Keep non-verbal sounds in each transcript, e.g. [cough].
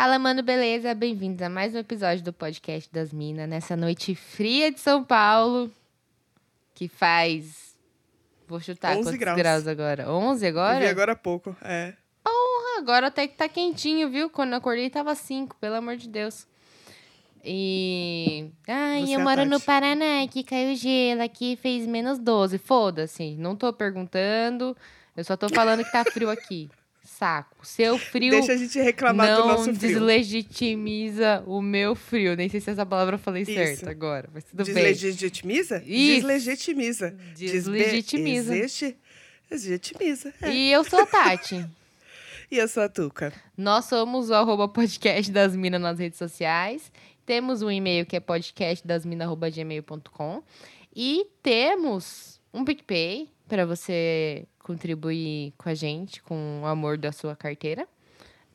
Fala, mano, beleza? Bem-vindos a mais um episódio do podcast das Minas, nessa noite fria de São Paulo, que faz. Vou chutar 11 quantos graus. graus agora? 11 Eu agora? vi agora há pouco. É. Ah, agora até que tá quentinho, viu? Quando eu acordei tava 5, pelo amor de Deus. E. Ai, Você eu é moro no. Paraná, aqui caiu gelo, aqui fez menos 12. Foda-se, não tô perguntando, eu só tô falando que tá frio aqui. Saco. Seu frio Deixa a gente reclamar não do nosso frio. deslegitimiza o meu frio. Nem sei se essa palavra eu falei Isso. certo agora, mas tudo bem. Deslegitimiza? Isso. Deslegitimiza. Deslegitimiza. Existe. Deslegitimiza. É. E eu sou a Tati. [laughs] E eu sou a Tuca. Nós somos o arroba podcast das minas nas redes sociais. Temos um e-mail que é podcastdasminas.gmail.com. E temos um PicPay para você contribuir com a gente, com o amor da sua carteira.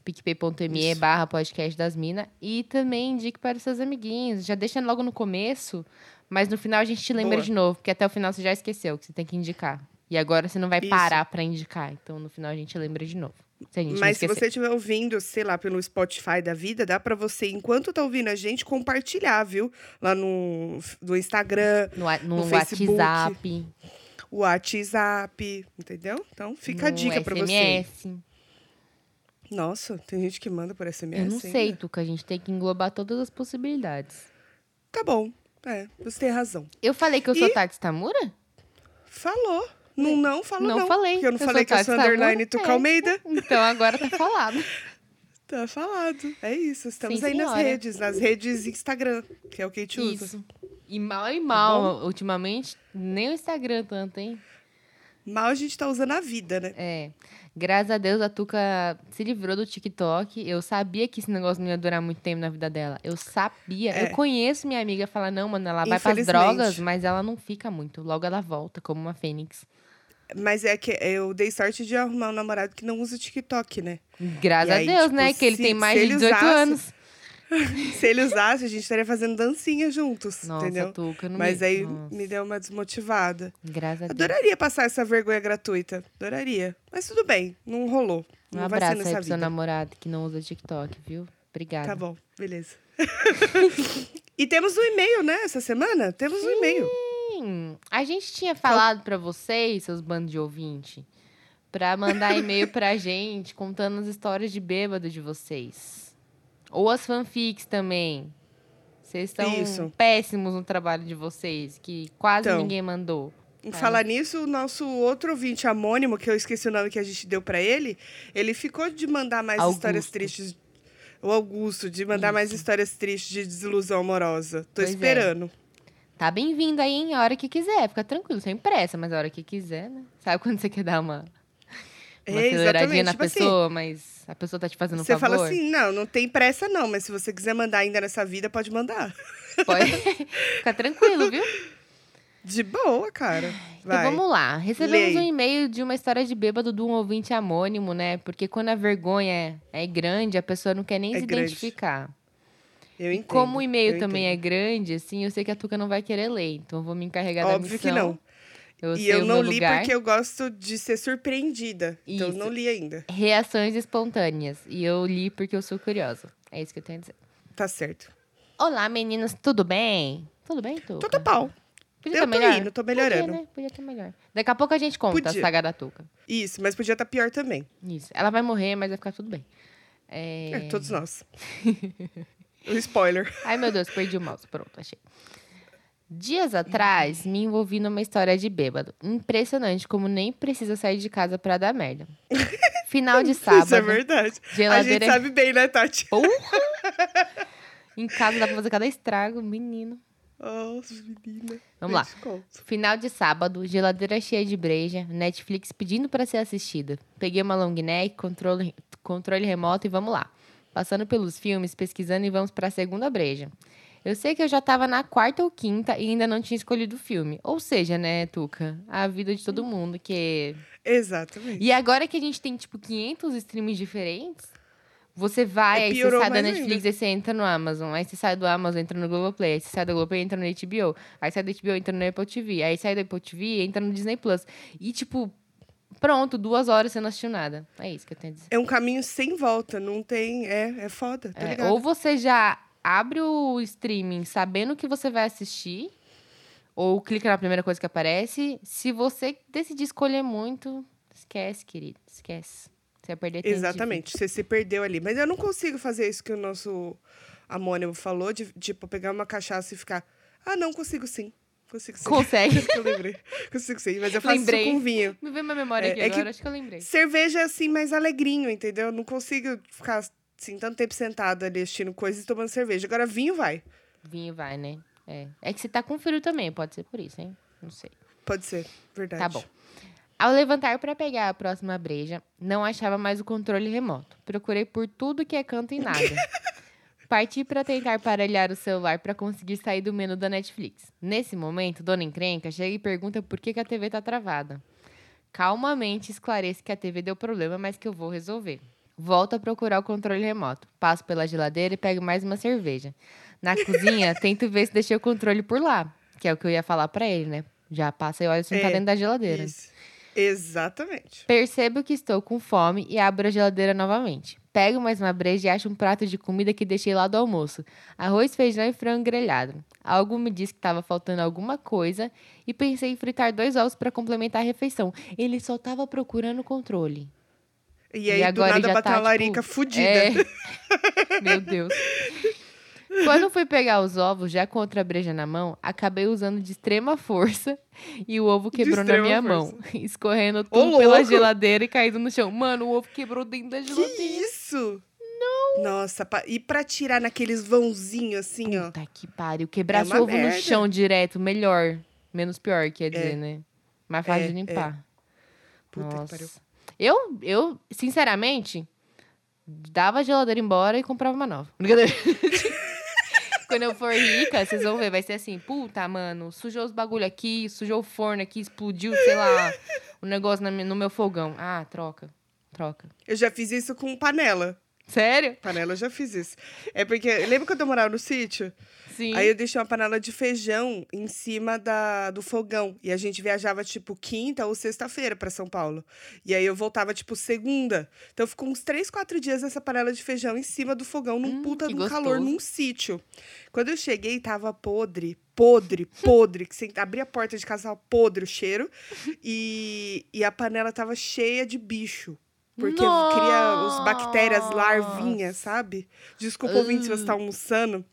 picpay.me barra podcast das minas. E também indique para os seus amiguinhos. Já deixa logo no começo, mas no final a gente te lembra Boa. de novo, porque até o final você já esqueceu que você tem que indicar. E agora você não vai Isso. parar para indicar. Então no final a gente lembra de novo. Se Mas se você estiver ouvindo, sei lá, pelo Spotify da vida, dá pra você, enquanto tá ouvindo a gente, compartilhar, viu? Lá no, no Instagram, No, no, no Facebook, WhatsApp, o WhatsApp, entendeu? Então fica a no dica pra você. SMS. Nossa, tem gente que manda por SMS. Eu não ainda? sei, Tuca. A gente tem que englobar todas as possibilidades. Tá bom. É, você tem razão. Eu falei que eu sou E- Tati Tamura? Falou. Não, não, falou Não não. falei. Porque eu não Eu falei que eu sou underline Tuca É. Almeida. [laughs] Então agora tá falado. [laughs] Tá falado. É isso. Estamos Sim, aí nas senhora. redes. Nas redes Instagram, que é o que a gente usa. E mal e Tá mal, ultimamente, nem o Instagram tanto, hein? Mal a gente tá usando a vida, né? É. Graças a Deus a Tuca se livrou do TikTok. Eu sabia que esse negócio não ia durar muito tempo na vida dela. Eu sabia. É. Eu conheço minha amiga fala não, mano, ela vai pras drogas, mas ela não fica muito. Logo ela volta, como uma fênix. Mas é que eu dei sorte de arrumar um namorado que não usa TikTok, né? Graças E a aí, Deus, tipo, né? Que ele se- tem mais de ele 18 usasse, anos. [laughs] Se ele usasse, a gente estaria fazendo dancinha juntos, Nossa, entendeu? Tuca, não Mas me... aí Nossa, me deu uma desmotivada. Graças a Deus. Adoraria passar essa vergonha gratuita. Adoraria. Mas tudo bem, não rolou. Um Não vai ser abraço aí pro seu namorado que não usa TikTok, viu? Obrigada. Tá bom, beleza. [laughs] e temos um e-mail, né, essa semana? Temos um e-mail. Sim, a gente tinha falado pra vocês, seus bandos de ouvinte, pra mandar e-mail pra [laughs] gente contando as histórias de bêbado de vocês. Ou as fanfics também. Vocês estão Isso. péssimos no trabalho de vocês, que quase Então. ninguém mandou. Em Tá. falar nisso, o nosso outro ouvinte anônimo, que eu esqueci o nome que a gente deu pra ele, ele ficou de mandar mais Augusto. histórias tristes. O Augusto, de mandar mais histórias tristes de desilusão amorosa. Tô Pois é. esperando. Tá bem-vindo aí, hein? A hora que quiser. Fica tranquilo, sem pressa, mas a hora que quiser, né? Sabe quando você quer dar uma, uma É, aceleradinha na tipo assim, pessoa, a pessoa tá te fazendo um Você favor? fala assim, não, não tem pressa não, mas se você quiser mandar ainda nessa vida, pode mandar. Pode... [laughs] Fica tranquilo, viu? De boa, cara. Então Vai. vamos lá. Recebemos Lei. um e-mail de uma história de bêbado de um ouvinte anônimo, né? Porque quando a vergonha é grande, a pessoa não quer nem É se grande. identificar. Eu E entendo. como o e-mail também é entendo. grande, assim, eu sei que a Tuca não vai querer ler. Então eu vou me encarregar da Óbvio missão. que não. Eu e eu não li lugar. porque eu gosto de ser surpreendida. Então eu Isso. não li ainda. Reações espontâneas. E eu li porque eu sou curiosa. É isso que eu tenho a dizer. Tá certo. Olá, meninas, tudo bem? Tudo bem, Tuca? Tô pau. Podia Eu tá tô melhor? indo, tô Podia, melhorando. né? Podia ter melhor. Daqui a pouco a gente conta Podia. a saga da Tuca. Isso, mas podia estar pior também. Isso. Ela vai morrer, mas vai ficar tudo bem. É... É, todos nós. o [laughs] spoiler. Ai, meu Deus, perdi o mouse. Pronto, achei. Dias atrás, me envolvi numa história de bêbado. Impressionante como nem precisa sair de casa pra dar merda. [laughs] Final de sábado. Isso é verdade. A Geladeira gente sabe bem, né, Tati? Porra! em casa dá pra fazer cada estrago, menino. Nossa, menina. Vamos lá. Final de sábado, geladeira cheia de breja, Netflix pedindo pra ser assistida. Peguei uma long neck, controle, controle remoto e vamos lá. Passando pelos filmes, pesquisando e vamos pra segunda breja. Eu sei que eu já tava na quarta ou quinta e ainda não tinha escolhido o filme. Ou seja, né, Tuca? A vida de todo mundo, que... Exatamente. E agora que a gente tem, tipo, 500 streams diferentes, você vai, É, aí você sai da Netflix, ainda. aí você entra no Amazon, aí você sai do Amazon, entra no Globoplay, aí você sai do Globoplay, entra no HBO, aí sai do HBO, entra no Apple TV, aí sai do Apple TV, entra no Disney Plus. E, tipo, Pronto, duas horas você não assistiu nada. É isso que eu tenho a dizer. É um caminho sem volta, não tem. É, é foda, tá É, ligado? ou você já abre o streaming sabendo que você vai assistir, ou clica na primeira coisa que aparece. Se você decidir escolher muito, esquece, querido. Esquece. Você vai perder tempo. Exatamente, você se perdeu ali. Mas eu não consigo fazer isso que o nosso amônimo falou, de tipo, pegar uma cachaça e ficar. Ah, não, consigo sim. Consigo sim. Consegue. que [laughs] eu lembrei. Consigo sim, mas eu faço Lembrei. isso com vinho. Me veio minha memória É, aqui é que- agora, acho que eu lembrei. Cerveja é assim, mais alegrinho, entendeu? Eu não consigo ficar assim, tanto tempo sentado ali assistindo coisas e tomando cerveja. Agora vinho vai. Vinho vai, né? É. É que você tá com frio também, pode ser por isso, hein? Não sei. Pode ser, verdade. Tá bom. Ao levantar para pegar a próxima breja, não achava mais o controle remoto. Procurei por tudo que é canto e nada. [laughs] Parti para tentar parelhar o celular para conseguir sair do menu da Netflix. Nesse momento, Dona Encrenca chega e pergunta por que, que a TV tá travada. Calmamente esclareço que a TV deu problema, mas que eu vou resolver. Volto a procurar o controle remoto. Passo pela geladeira e pego mais uma cerveja. Na [laughs] cozinha, tento ver se deixei o controle por lá, que é o que eu ia falar para ele, né? Já passa e olha se não tá É, dentro da geladeira. Isso. Exatamente. Percebo que estou com fome e abro a geladeira novamente. Pego mais uma breja e acho um prato de comida que deixei lá do almoço. Arroz, feijão e frango grelhado. Algo me disse que estava faltando alguma coisa e pensei em fritar dois ovos para complementar a refeição. Ele só estava procurando o controle. E aí, do agora nada, bateu tá, uma larica tipo, fudida. É. [laughs] Meu Deus. Quando fui pegar os ovos, já com outra breja na mão, acabei usando de extrema força e o ovo quebrou na minha força. mão, [laughs] escorrendo tudo Ô, pela louco! geladeira e caindo no chão. Mano, o ovo quebrou dentro da Que geladeira. isso? Não. Nossa, e pra tirar naqueles vãozinhos assim, ó. Puta que pariu. É uma o ovo no merda. chão direto, melhor. Menos pior, quer dizer, É. né? Mais fácil É, de limpar. Puta que Nossa. pariu. Eu, eu, sinceramente, dava a geladeira embora e comprava uma nova. Brincadeira. [laughs] Quando eu for rica, vocês vão ver, vai ser assim, puta, mano, sujou os bagulho aqui, sujou o forno aqui, explodiu, sei lá, o negócio na mi- no meu fogão. Ah, troca, troca. Eu já fiz isso com panela. Sério? Panela eu já fiz isso. É porque. Lembra quando eu morava no sítio? Sim. Aí eu deixei uma panela de feijão em cima da, do fogão. E a gente viajava, tipo, quinta ou sexta-feira pra São Paulo. E aí eu voltava, tipo, segunda. Então ficou uns três, quatro dias essa panela de feijão em cima do fogão, num Hum, puta de um calor, num sítio. Quando eu cheguei, tava podre, podre, [laughs] podre. Que você abria a porta de casa, tava podre o cheiro. [laughs] E, e a panela tava cheia de bicho. Porque cria os bactérias larvinhas, sabe? Desculpa, ouvinte, se você tá almoçando.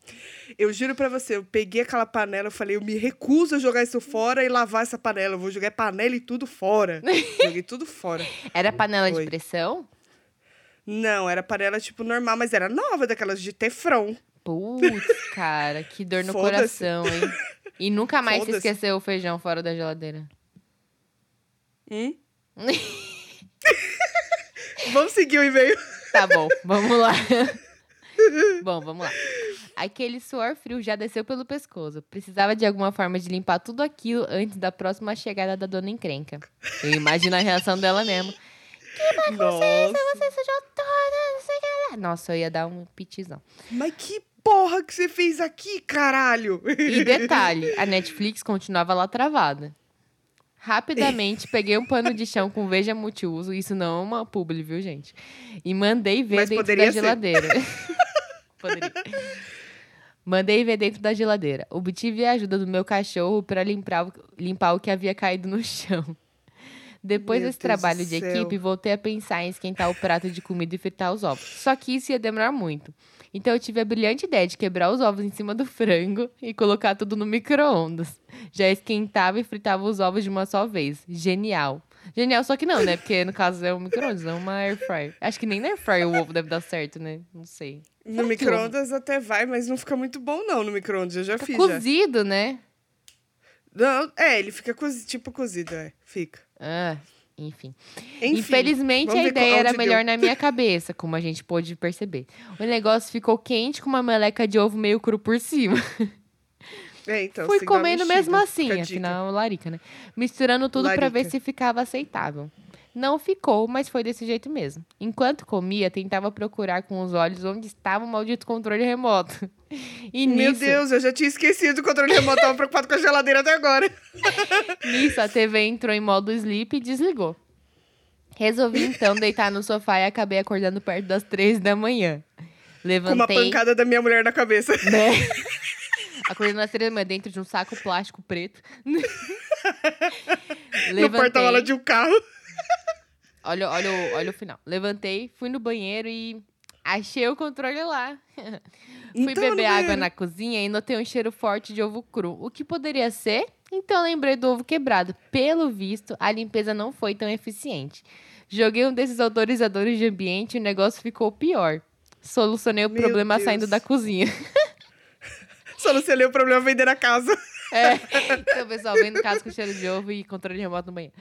Eu juro pra você, eu peguei aquela panela, eu falei, eu me recuso a jogar isso fora e lavar essa panela. Eu vou jogar panela e tudo fora. [laughs] Joguei tudo fora. Era panela Foi. de pressão? Não, era panela tipo normal, mas era nova, daquelas de teflon. Putz, cara, que dor no coração, hein? E nunca mais Foda-se. esqueceu o feijão fora da geladeira. Hum? [laughs] Vamos seguir o e-mail. [laughs] Tá bom, vamos lá. [laughs] bom, vamos lá. Aquele suor frio já desceu pelo pescoço. Precisava de alguma forma de limpar tudo aquilo antes da próxima chegada da dona encrenca. Eu imagino a reação dela mesmo. Nossa. Você sujou toda, não sei o que. Nossa, eu ia dar um pitizão. Mas que porra que você fez aqui, caralho? E detalhe, a Netflix continuava lá travada. Rapidamente, peguei um pano de chão com veja multiuso, isso não é uma publi, viu, gente? E mandei ver Mas dentro da ser. geladeira. [laughs] Poderia. Mandei ver dentro da geladeira. Obtive a ajuda do meu cachorro para limpar, o- limpar o que havia caído no chão. Depois Meu desse Deus trabalho de céu. equipe, voltei a pensar em esquentar o prato de comida e fritar os ovos. Só que isso ia demorar muito. Então eu tive a brilhante ideia de quebrar os ovos em cima do frango e colocar tudo no micro-ondas. Já esquentava e fritava os ovos de uma só vez. Genial. Genial, só que não, né? Porque no caso é um micro-ondas, não uma air fryer. Acho que nem na air fryer o ovo deve dar certo, né? Não sei. No micro-ondas até vai, mas não fica muito bom, não, no micro-ondas. Eu já Fica fiz. Já. cozido, né? Não, é, ele fica cozi, tipo cozido, é. Fica. Ah, enfim. Enfim, Infelizmente, a ideia era melhor deu. na minha cabeça, como a gente pôde perceber. O negócio ficou quente com uma meleca de ovo meio cru por cima. É, então, Fui comendo mexida, mesmo assim, afinal, larica, né? Misturando tudo pra ver se ficava aceitável. Não ficou, mas foi desse jeito mesmo. Enquanto comia, tentava procurar com os olhos onde estava o maldito controle remoto. [laughs] E Meu nisso, Deus, eu já tinha esquecido o controle remoto, tava preocupado com a geladeira até agora. [laughs] nisso, a TV entrou em modo sleep e desligou. Resolvi então deitar no sofá e acabei acordando perto das três da manhã. Levantei. Com uma pancada da minha mulher na cabeça. [laughs] Né? Acordei nas três da manhã dentro de um saco plástico preto. No porta-mala de um carro. Olha, olha, o- olha o final. Levantei, fui no banheiro e achei o controle lá. [laughs] fui Então, beber água na cozinha e notei um cheiro forte de ovo cru. O que poderia ser? Então lembrei do ovo quebrado. Pelo visto, a limpeza não foi tão eficiente. Joguei um desses autorizadores de ambiente e o negócio ficou pior. Solucionei o Meu problema Deus. saindo da cozinha. [laughs] Solucionei o problema vender a casa. É. [laughs] Então, pessoal, vendo caso com cheiro de ovo e controle remoto no banheiro.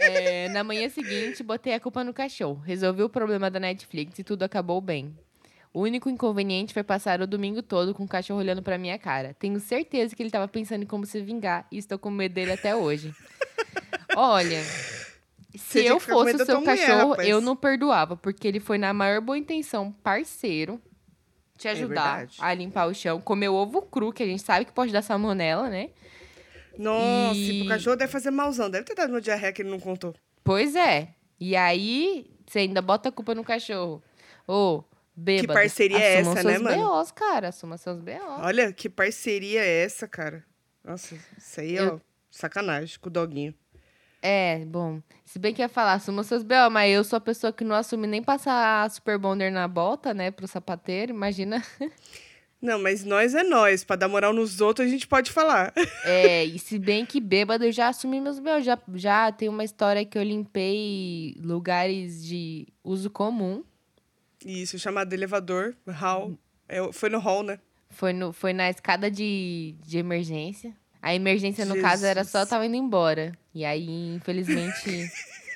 É, na manhã seguinte, botei a culpa no cachorro. Resolvi o problema da Netflix e tudo acabou bem. O único inconveniente foi passar o domingo todo com o cachorro olhando pra minha cara. Tenho certeza que ele tava pensando em como se vingar e estou com medo dele até hoje. Olha, se eu fosse o seu mulher, cachorro, rapaz. eu não perdoava, porque ele foi na maior boa intenção, parceiro, te ajudar É a limpar o chão, comer ovo cru, que a gente sabe que pode dar salmonela, né? Nossa, E- o cachorro deve fazer malzão. Deve ter dado uma diarreia que ele não contou. Pois é. E aí, você ainda bota a culpa no cachorro. Ô, bêbado. parceria é essa, né, mano? BOs, cara. Assuma seus BOs. Olha, que parceria é essa, cara? Nossa, isso aí, Eu- ó, sacanagem com o doguinho. É, bom. Se bem que ia falar, assuma seus BO, mas eu sou a pessoa que não assume nem passar super bonder na bota, né, pro sapateiro. Imagina. [laughs] Não, mas nós é nós. Pra dar moral nos outros, a gente pode falar. [laughs] É, e se bem que bêbado, eu já assumi meus BO. Já, já tem uma história que eu limpei lugares de uso comum. Isso, chamado elevador, hall. É, foi no hall, né? Foi, no, foi na escada de, de emergência. A emergência, no caso, era só eu Jesus. tava indo embora. E aí, infelizmente,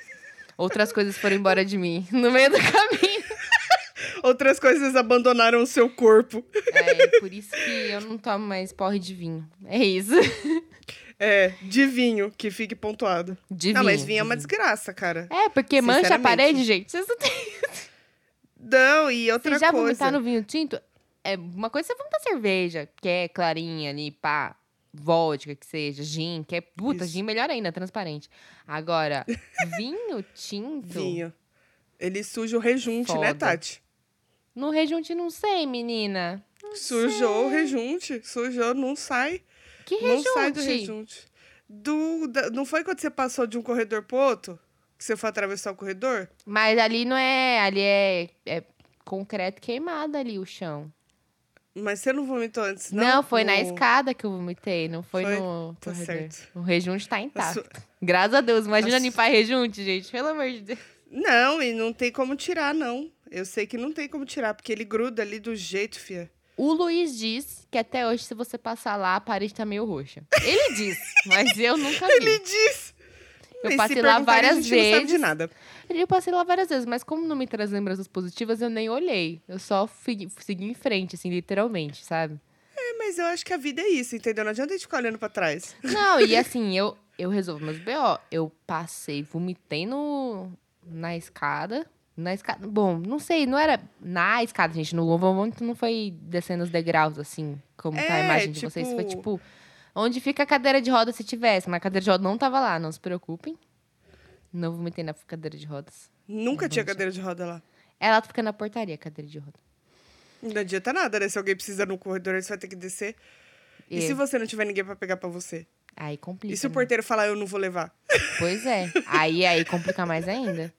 [laughs] outras coisas foram embora de mim no meio do caminho. [laughs] Outras coisas abandonaram o seu corpo. É, por isso que eu não tomo mais porre de vinho. É isso. É, de vinho, que fique pontuado. De não, vinho. mas vinho é uma desgraça, cara. É, porque mancha a parede, gente. Vocês não têm... Não, e outra Vocês já coisa. vomitaram no vinho tinto? É uma coisa é você vomitar cerveja, que é clarinha ali, pá. Vodka, que seja, gin, que é puta, Isso. gin melhor ainda, transparente. Agora, [laughs] vinho tinto. Vinho. Ele suja o rejunte, né, Foda. Tati? No rejunte, não sei, menina. Sujou o rejunte. Sujou, não sai. Que Não rejunte? sai do rejunte. Do, da- não foi quando você passou de um corredor pro outro? Que você foi atravessar o corredor? Mas ali não é. Ali é, é concreto queimado ali o chão. Mas você não vomitou antes, não? Não, foi na escada que eu vomitei, não foi, Foi? no Tá certo. O rejunte tá A intacto. sua- Graças a Deus. Imagina a su- limpar rejunte, gente. Pelo amor de Deus. Não, e não tem como tirar, não. Eu sei que não tem como tirar, porque ele gruda ali do jeito, fia. O Luiz diz que até hoje, se você passar lá, a parede tá meio roxa. Ele diz, [laughs] mas eu nunca vi. Ele diz. Eu passei lá várias gente Não sabe de vezes. nada. Eu passei lá várias vezes, mas como não me traz lembranças positivas, eu nem olhei. Eu só fui- segui em frente, assim, literalmente, sabe? É, mas eu acho que a vida é isso, entendeu? Não adianta a gente ficar olhando pra trás. Não, e [laughs] assim, eu, eu resolvo meus BO. Eu passei, vomitei no, na escada. Na escada. Bom, não sei, não era na escada, gente. No vômito não foi descendo os degraus, assim, como tá a É, imagem de vocês. Foi tipo- tipo. Onde fica a cadeira de roda se tivesse, mas a cadeira de roda não tava lá, não se preocupem. Não vomitei na cadeira de rodas. Nunca tinha cadeira de roda lá. Ela fica na portaria, cadeira de roda. Não adianta nada, né? Se alguém precisa no corredor, você vai ter que descer. E, E- se você não tiver ninguém pra pegar pra você? Aí complica. E se o né? porteiro falar, eu não vou levar? Pois é. Aí, aí complica mais ainda.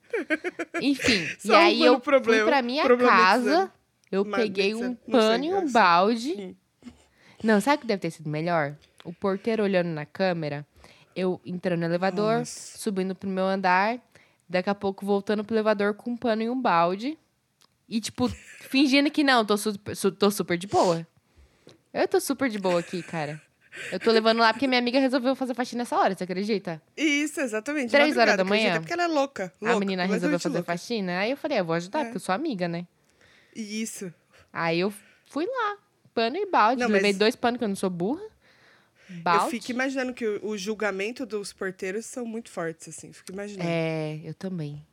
Enfim, [laughs] e Só aí um eu problema- fui pra minha casa, eu Mas peguei um pano e um balde. Hum. Não, sabe o que deve ter sido melhor? O porteiro olhando na câmera, eu entrando no elevador, Nossa. subindo pro meu andar, daqui a pouco voltando pro elevador com um pano e um balde. E, tipo, [laughs] fingindo que não, tô super, su- tô super de boa. Eu tô super de boa aqui, cara. Eu tô levando lá porque minha amiga resolveu fazer faxina nessa hora, você acredita? Isso, exatamente. Três horas da manhã? Porque ela é louca. a louca, menina resolveu fazer louca. faxina. Aí eu falei, eu vou ajudar, É. porque eu sou amiga, né? Isso. Aí eu fui lá, pano e balde. Não, Levei mas- dois panos, que eu não sou burra. Balde. Eu fico imaginando que o, o julgamento dos porteiros são muito fortes, assim. Fico imaginando. É, eu também.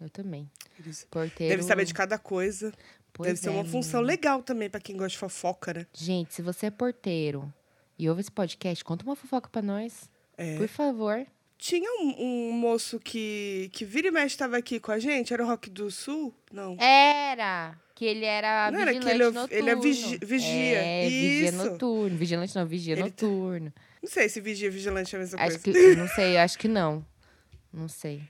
Eu também. Eles Porteiro. Deve saber de cada coisa. Pois Deve ser é, uma função menina. legal também pra quem gosta de fofoca, né? Gente, se você é porteiro e ouve esse podcast, conta uma fofoca pra nós. É. Por favor. Tinha um, um moço que, que vira e mexe tava aqui com a gente, era o Rock do Sul? Não. Era. Que ele era Não era vigilante que ele é- noturno. ele é vigi- vigia. É, vigia Isso. noturno. Vigilante não, vigia Ele tá- noturno. Não sei se vigia e vigilante é a mesma Acho coisa. que, não [laughs] sei, acho que não. Não sei.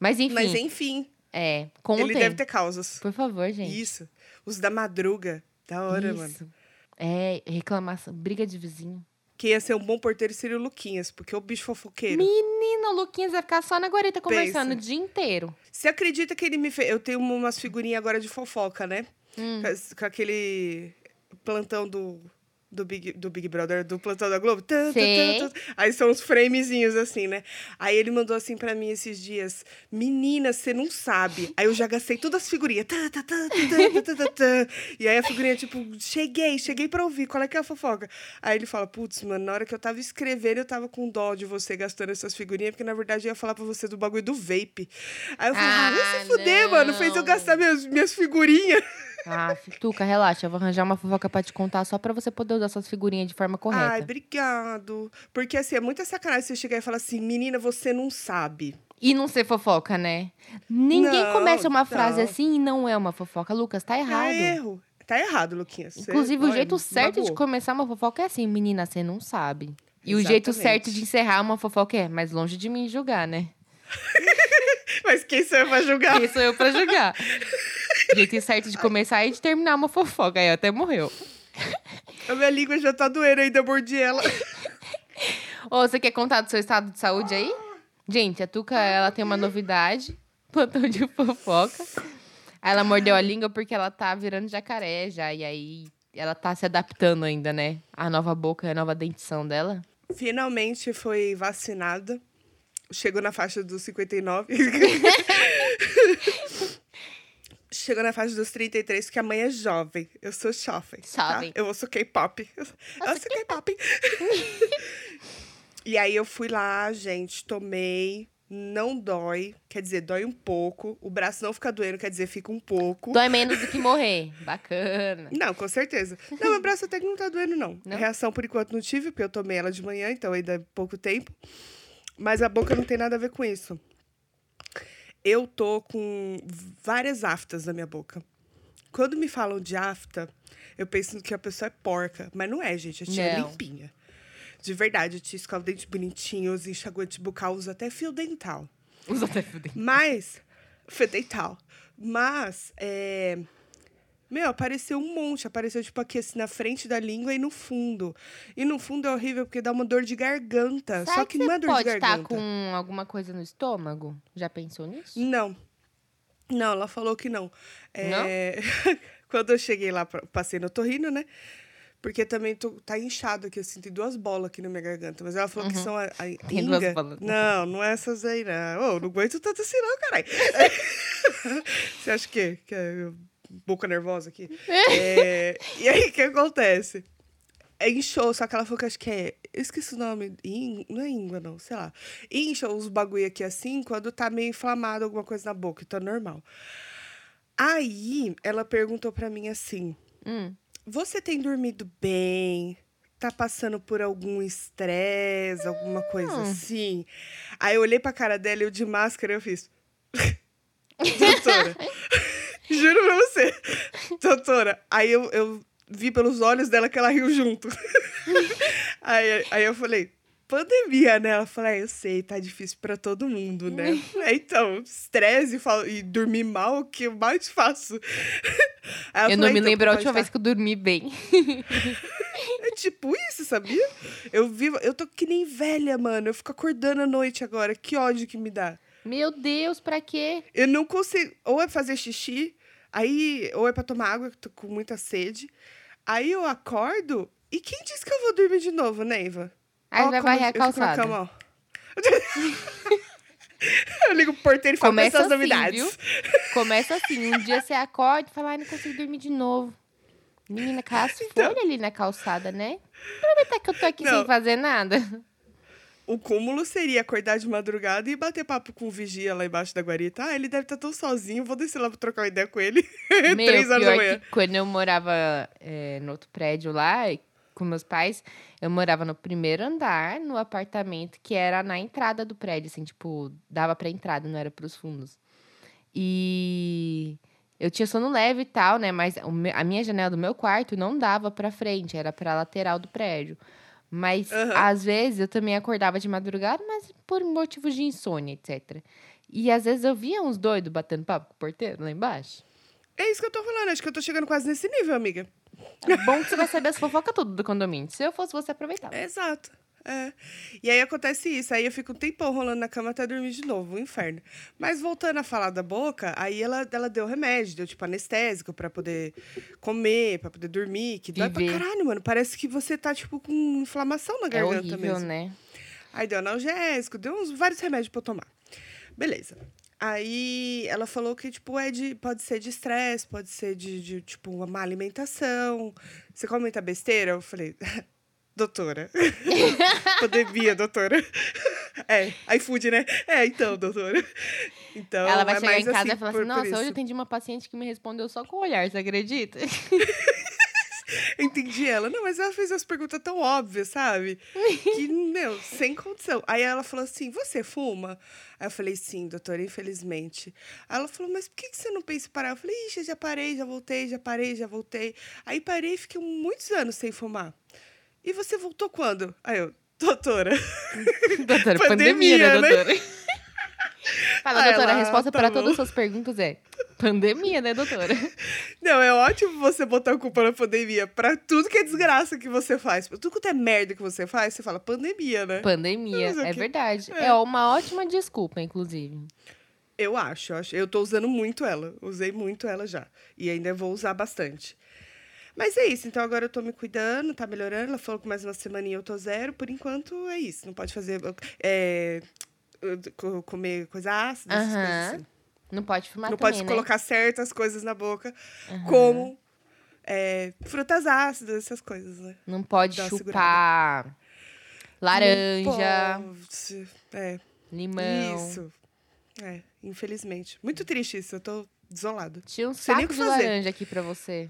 Mas enfim, Mas enfim, é, contem. ele deve ter causas. Por favor, gente. Isso. Os da madruga. Da hora, Isso. mano. É, reclamação, briga de vizinho. Quem ia ser um bom porteiro seria o Luquinhas, porque é o bicho fofoqueiro. Menina, o Luquinhas vai ficar só na guarita conversando Pensa. o dia inteiro. Você acredita que ele me fez. Eu tenho umas figurinhas agora de fofoca, né? Hum. Com aquele plantão do. Do Big, do Big Brother, do plantão da Globo. Sei. tan, tan. Aí são uns framezinhos assim, né? Aí ele mandou assim pra mim esses dias: Menina, você não sabe. Aí eu já gastei todas as figurinhas. E aí a figurinha, tipo, cheguei, cheguei pra ouvir. Qual é que é a fofoca? Aí ele fala: Putz, mano, na hora que eu tava escrevendo, eu tava com dó de você gastando essas figurinhas, porque na verdade eu ia falar pra você do bagulho do vape. Aí eu falei: Ah, vai Ah, se fuder, mano. Fez eu gastar minhas, minhas figurinhas. Ah, Tuca, relaxa. Eu vou arranjar uma fofoca pra te contar só pra você poder usar suas figurinhas de forma correta. Ai, obrigado. Porque assim, é muita sacanagem você chegar e falar assim, menina, você não sabe. E não ser fofoca, né? Ninguém Não, começa uma frase não. assim e não é uma fofoca. Lucas, tá errado. É erro. Tá errado, Luquinhas. Inclusive, o jeito certo de magoou. começar uma fofoca é assim, menina, você não sabe. E o jeito Exatamente. certo de encerrar uma fofoca é, mas longe de mim julgar, né? [laughs] Mas quem você vai julgar? Quem sou eu pra julgar? [laughs] [laughs] o jeito certo de começar e de terminar uma fofoca. Aí até morreu. A minha língua já tá doendo ainda, eu mordi ela. Ô, você quer contar do seu estado de saúde aí? Gente, a Tuca, ela tem uma novidade. [laughs] Plantão de fofoca. Ela mordeu a língua porque ela tá virando jacaré já. E aí, ela tá se adaptando ainda, né? A nova boca, a nova dentição dela. Finalmente foi vacinada. Chegou na faixa dos 59. [laughs] Chegou na faixa dos 33, porque a mãe é jovem. Eu sou jovem. tá? Jovem. Eu sou K-pop. Eu sou, eu sou K-pop. [laughs] e aí eu fui lá, gente, tomei. Não dói. Quer dizer, dói um pouco. O braço não fica doendo, quer dizer, fica um pouco. Dói menos do que morrer. Bacana. Não, com certeza. Não, meu braço até que não tá doendo, não. Não? Reação, por enquanto, não tive, porque eu tomei ela de manhã, então ainda é pouco tempo. Mas a boca não tem nada a ver com isso. Eu tô com várias aftas na minha boca. Quando me falam de afta, eu penso que a pessoa é porca. Mas não é, gente. A tia é Não. limpinha. De verdade, a tia escova o dente bonitinho, usa enxaguante bucal, usa até fio dental. Usa até fuder. Mas. Fio dental. Mas, é. Meu, apareceu um monte. Apareceu, tipo, aqui assim, na frente da língua e no fundo. E no fundo é horrível porque dá uma dor de garganta. Será Só que, não é você dor pode de estar garganta. com alguma coisa no estômago? Já pensou nisso? Não. Não, ela falou que não. É, [laughs] Quando eu cheguei lá, passei no torrino, né? Porque também tô, tá inchado aqui, assim, tem duas bolas aqui na minha garganta. Mas ela falou que são a, a Uhum. [laughs] Tem duas inga. bolas. Não, não é essas aí, não. Ô, não aguento tanto assim, não, caralho. [laughs] Você acha que, que é boca nervosa aqui? É, E aí, o que acontece? É inchou, só que ela falou que acho que é. Eu esqueci o nome. íng- Não é íngua, não, sei lá. Incha os bagulho aqui assim quando tá meio inflamado alguma coisa na boca, então é normal. Aí ela perguntou pra mim assim: Hum. Você tem dormido bem? Tá passando por algum estresse, alguma coisa Hum. assim? Aí eu olhei pra cara dela e eu de máscara eu fiz. [laughs] Doutora, [laughs] juro pra você. Doutora, aí eu, eu vi pelos olhos dela que ela riu junto. [laughs] aí, aí eu falei, pandemia, né? Ela falou, é, eu sei, tá difícil pra todo mundo, né? Falei, então, estresse e, dormir mal, o que eu mais faço? Eu falei, não me "Então, lembro a última tá." vez que eu dormi bem. É tipo isso, sabia? Eu vivo, eu tô que nem velha, mano. Eu fico acordando à noite agora. Que ódio que me dá. Meu Deus, pra quê? Eu não consigo. Ou é fazer xixi, aí, ou é pra tomar água, que eu tô com muita sede. Aí eu acordo. E quem disse que eu vou dormir de novo, Neiva? Aí Ó, vai varrer a eu calçada. cama, ó. [laughs] eu ligo pro porteiro e falo, Começa essas assim, novidades. viu? Começa assim, um dia você acorda e fala, ai, não consigo dormir de novo. Menina, [laughs] caça Então. folha ali na calçada, né? Aproveitar que eu tô aqui sem Não. fazer nada. O cúmulo seria acordar de madrugada e bater papo com o vigia lá embaixo da guarita. Ah, ele deve estar tão sozinho, vou descer lá pra trocar uma ideia com ele. [laughs] Meu, Três horas da manhã. quando eu morava é, no outro prédio lá, com meus pais, eu morava no primeiro andar, no apartamento que era na entrada do prédio, assim, tipo, dava pra entrada, não era pros fundos. E eu tinha sono leve e tal, né? Mas a minha janela do meu quarto não dava pra frente, era pra lateral do prédio. Mas Aham. às vezes eu também acordava de madrugada, mas por motivos de insônia, etc. E às vezes eu via uns doidos batendo papo com o porteiro lá embaixo. É isso que eu tô falando. Acho que eu tô chegando quase nesse nível, amiga. É bom que você vai saber as fofocas tudo do condomínio. Se eu fosse você, aproveitava. [laughs] Exato. É. E aí acontece isso. Aí eu fico um tempão rolando na cama até dormir de novo. Um inferno. Mas voltando a falar da boca, aí ela, ela deu remédio, deu tipo anestésico pra poder comer, pra poder dormir. Que dói pra Viver. caralho, mano. Parece que você tá, tipo, com inflamação na É garganta horrível, mesmo. né? Aí deu analgésico, deu uns vários remédios pra eu tomar. Beleza. Aí ela falou que, tipo, é de, pode ser de estresse, pode ser de, de, tipo, uma má alimentação. Você come muita besteira? Eu falei, [laughs] doutora. [laughs] Pandemia, doutora. É, iFood, né? É, então, doutora. Então, Ela vai é chegar mais em casa assim, e falar por- assim: por Nossa, hoje isso. eu atendi uma paciente que me respondeu só com o olhar, você acredita? [laughs] Entendi ela. Não, mas ela fez umas perguntas tão óbvias, sabe? Que, meu, sem condição. Aí ela falou assim: Você fuma? Aí eu falei: Sim, doutora, infelizmente. Aí ela falou: Mas por que você não pensa em parar? Eu falei: Ixi, já parei, já voltei, já parei, já voltei. Aí parei e fiquei muitos anos sem fumar. E você voltou quando? Aí eu: Doutora. [laughs] doutora, Pandemia, pandemia, né, né? doutora? Fala, Ah, doutora, a ela, resposta tá para todas as suas perguntas é pandemia, né, doutora? Não, é ótimo você botar a culpa na pandemia pra tudo que é desgraça que você faz. Tudo quanto é merda que você faz, você fala pandemia, né? Pandemia, é verdade. é. É uma ótima desculpa, inclusive. Eu acho, eu acho. Eu tô usando muito ela. Usei muito ela já. E ainda vou usar bastante. Mas é isso. Então agora eu tô me cuidando, tá melhorando. Ela falou que mais uma semaninha eu tô zero. Por enquanto é isso. Não pode fazer. É, co- comer coisa ácida, essas Aham. coisas assim. Não pode fumar Não também, pode né? colocar certas coisas na boca, Aham. como é, frutas ácidas, essas coisas, né? Não pode Dá chupar laranja, pode. É, limão. isso. É, infelizmente. Muito triste isso. Eu tô desolado. Tinha um saco de laranja aqui pra você.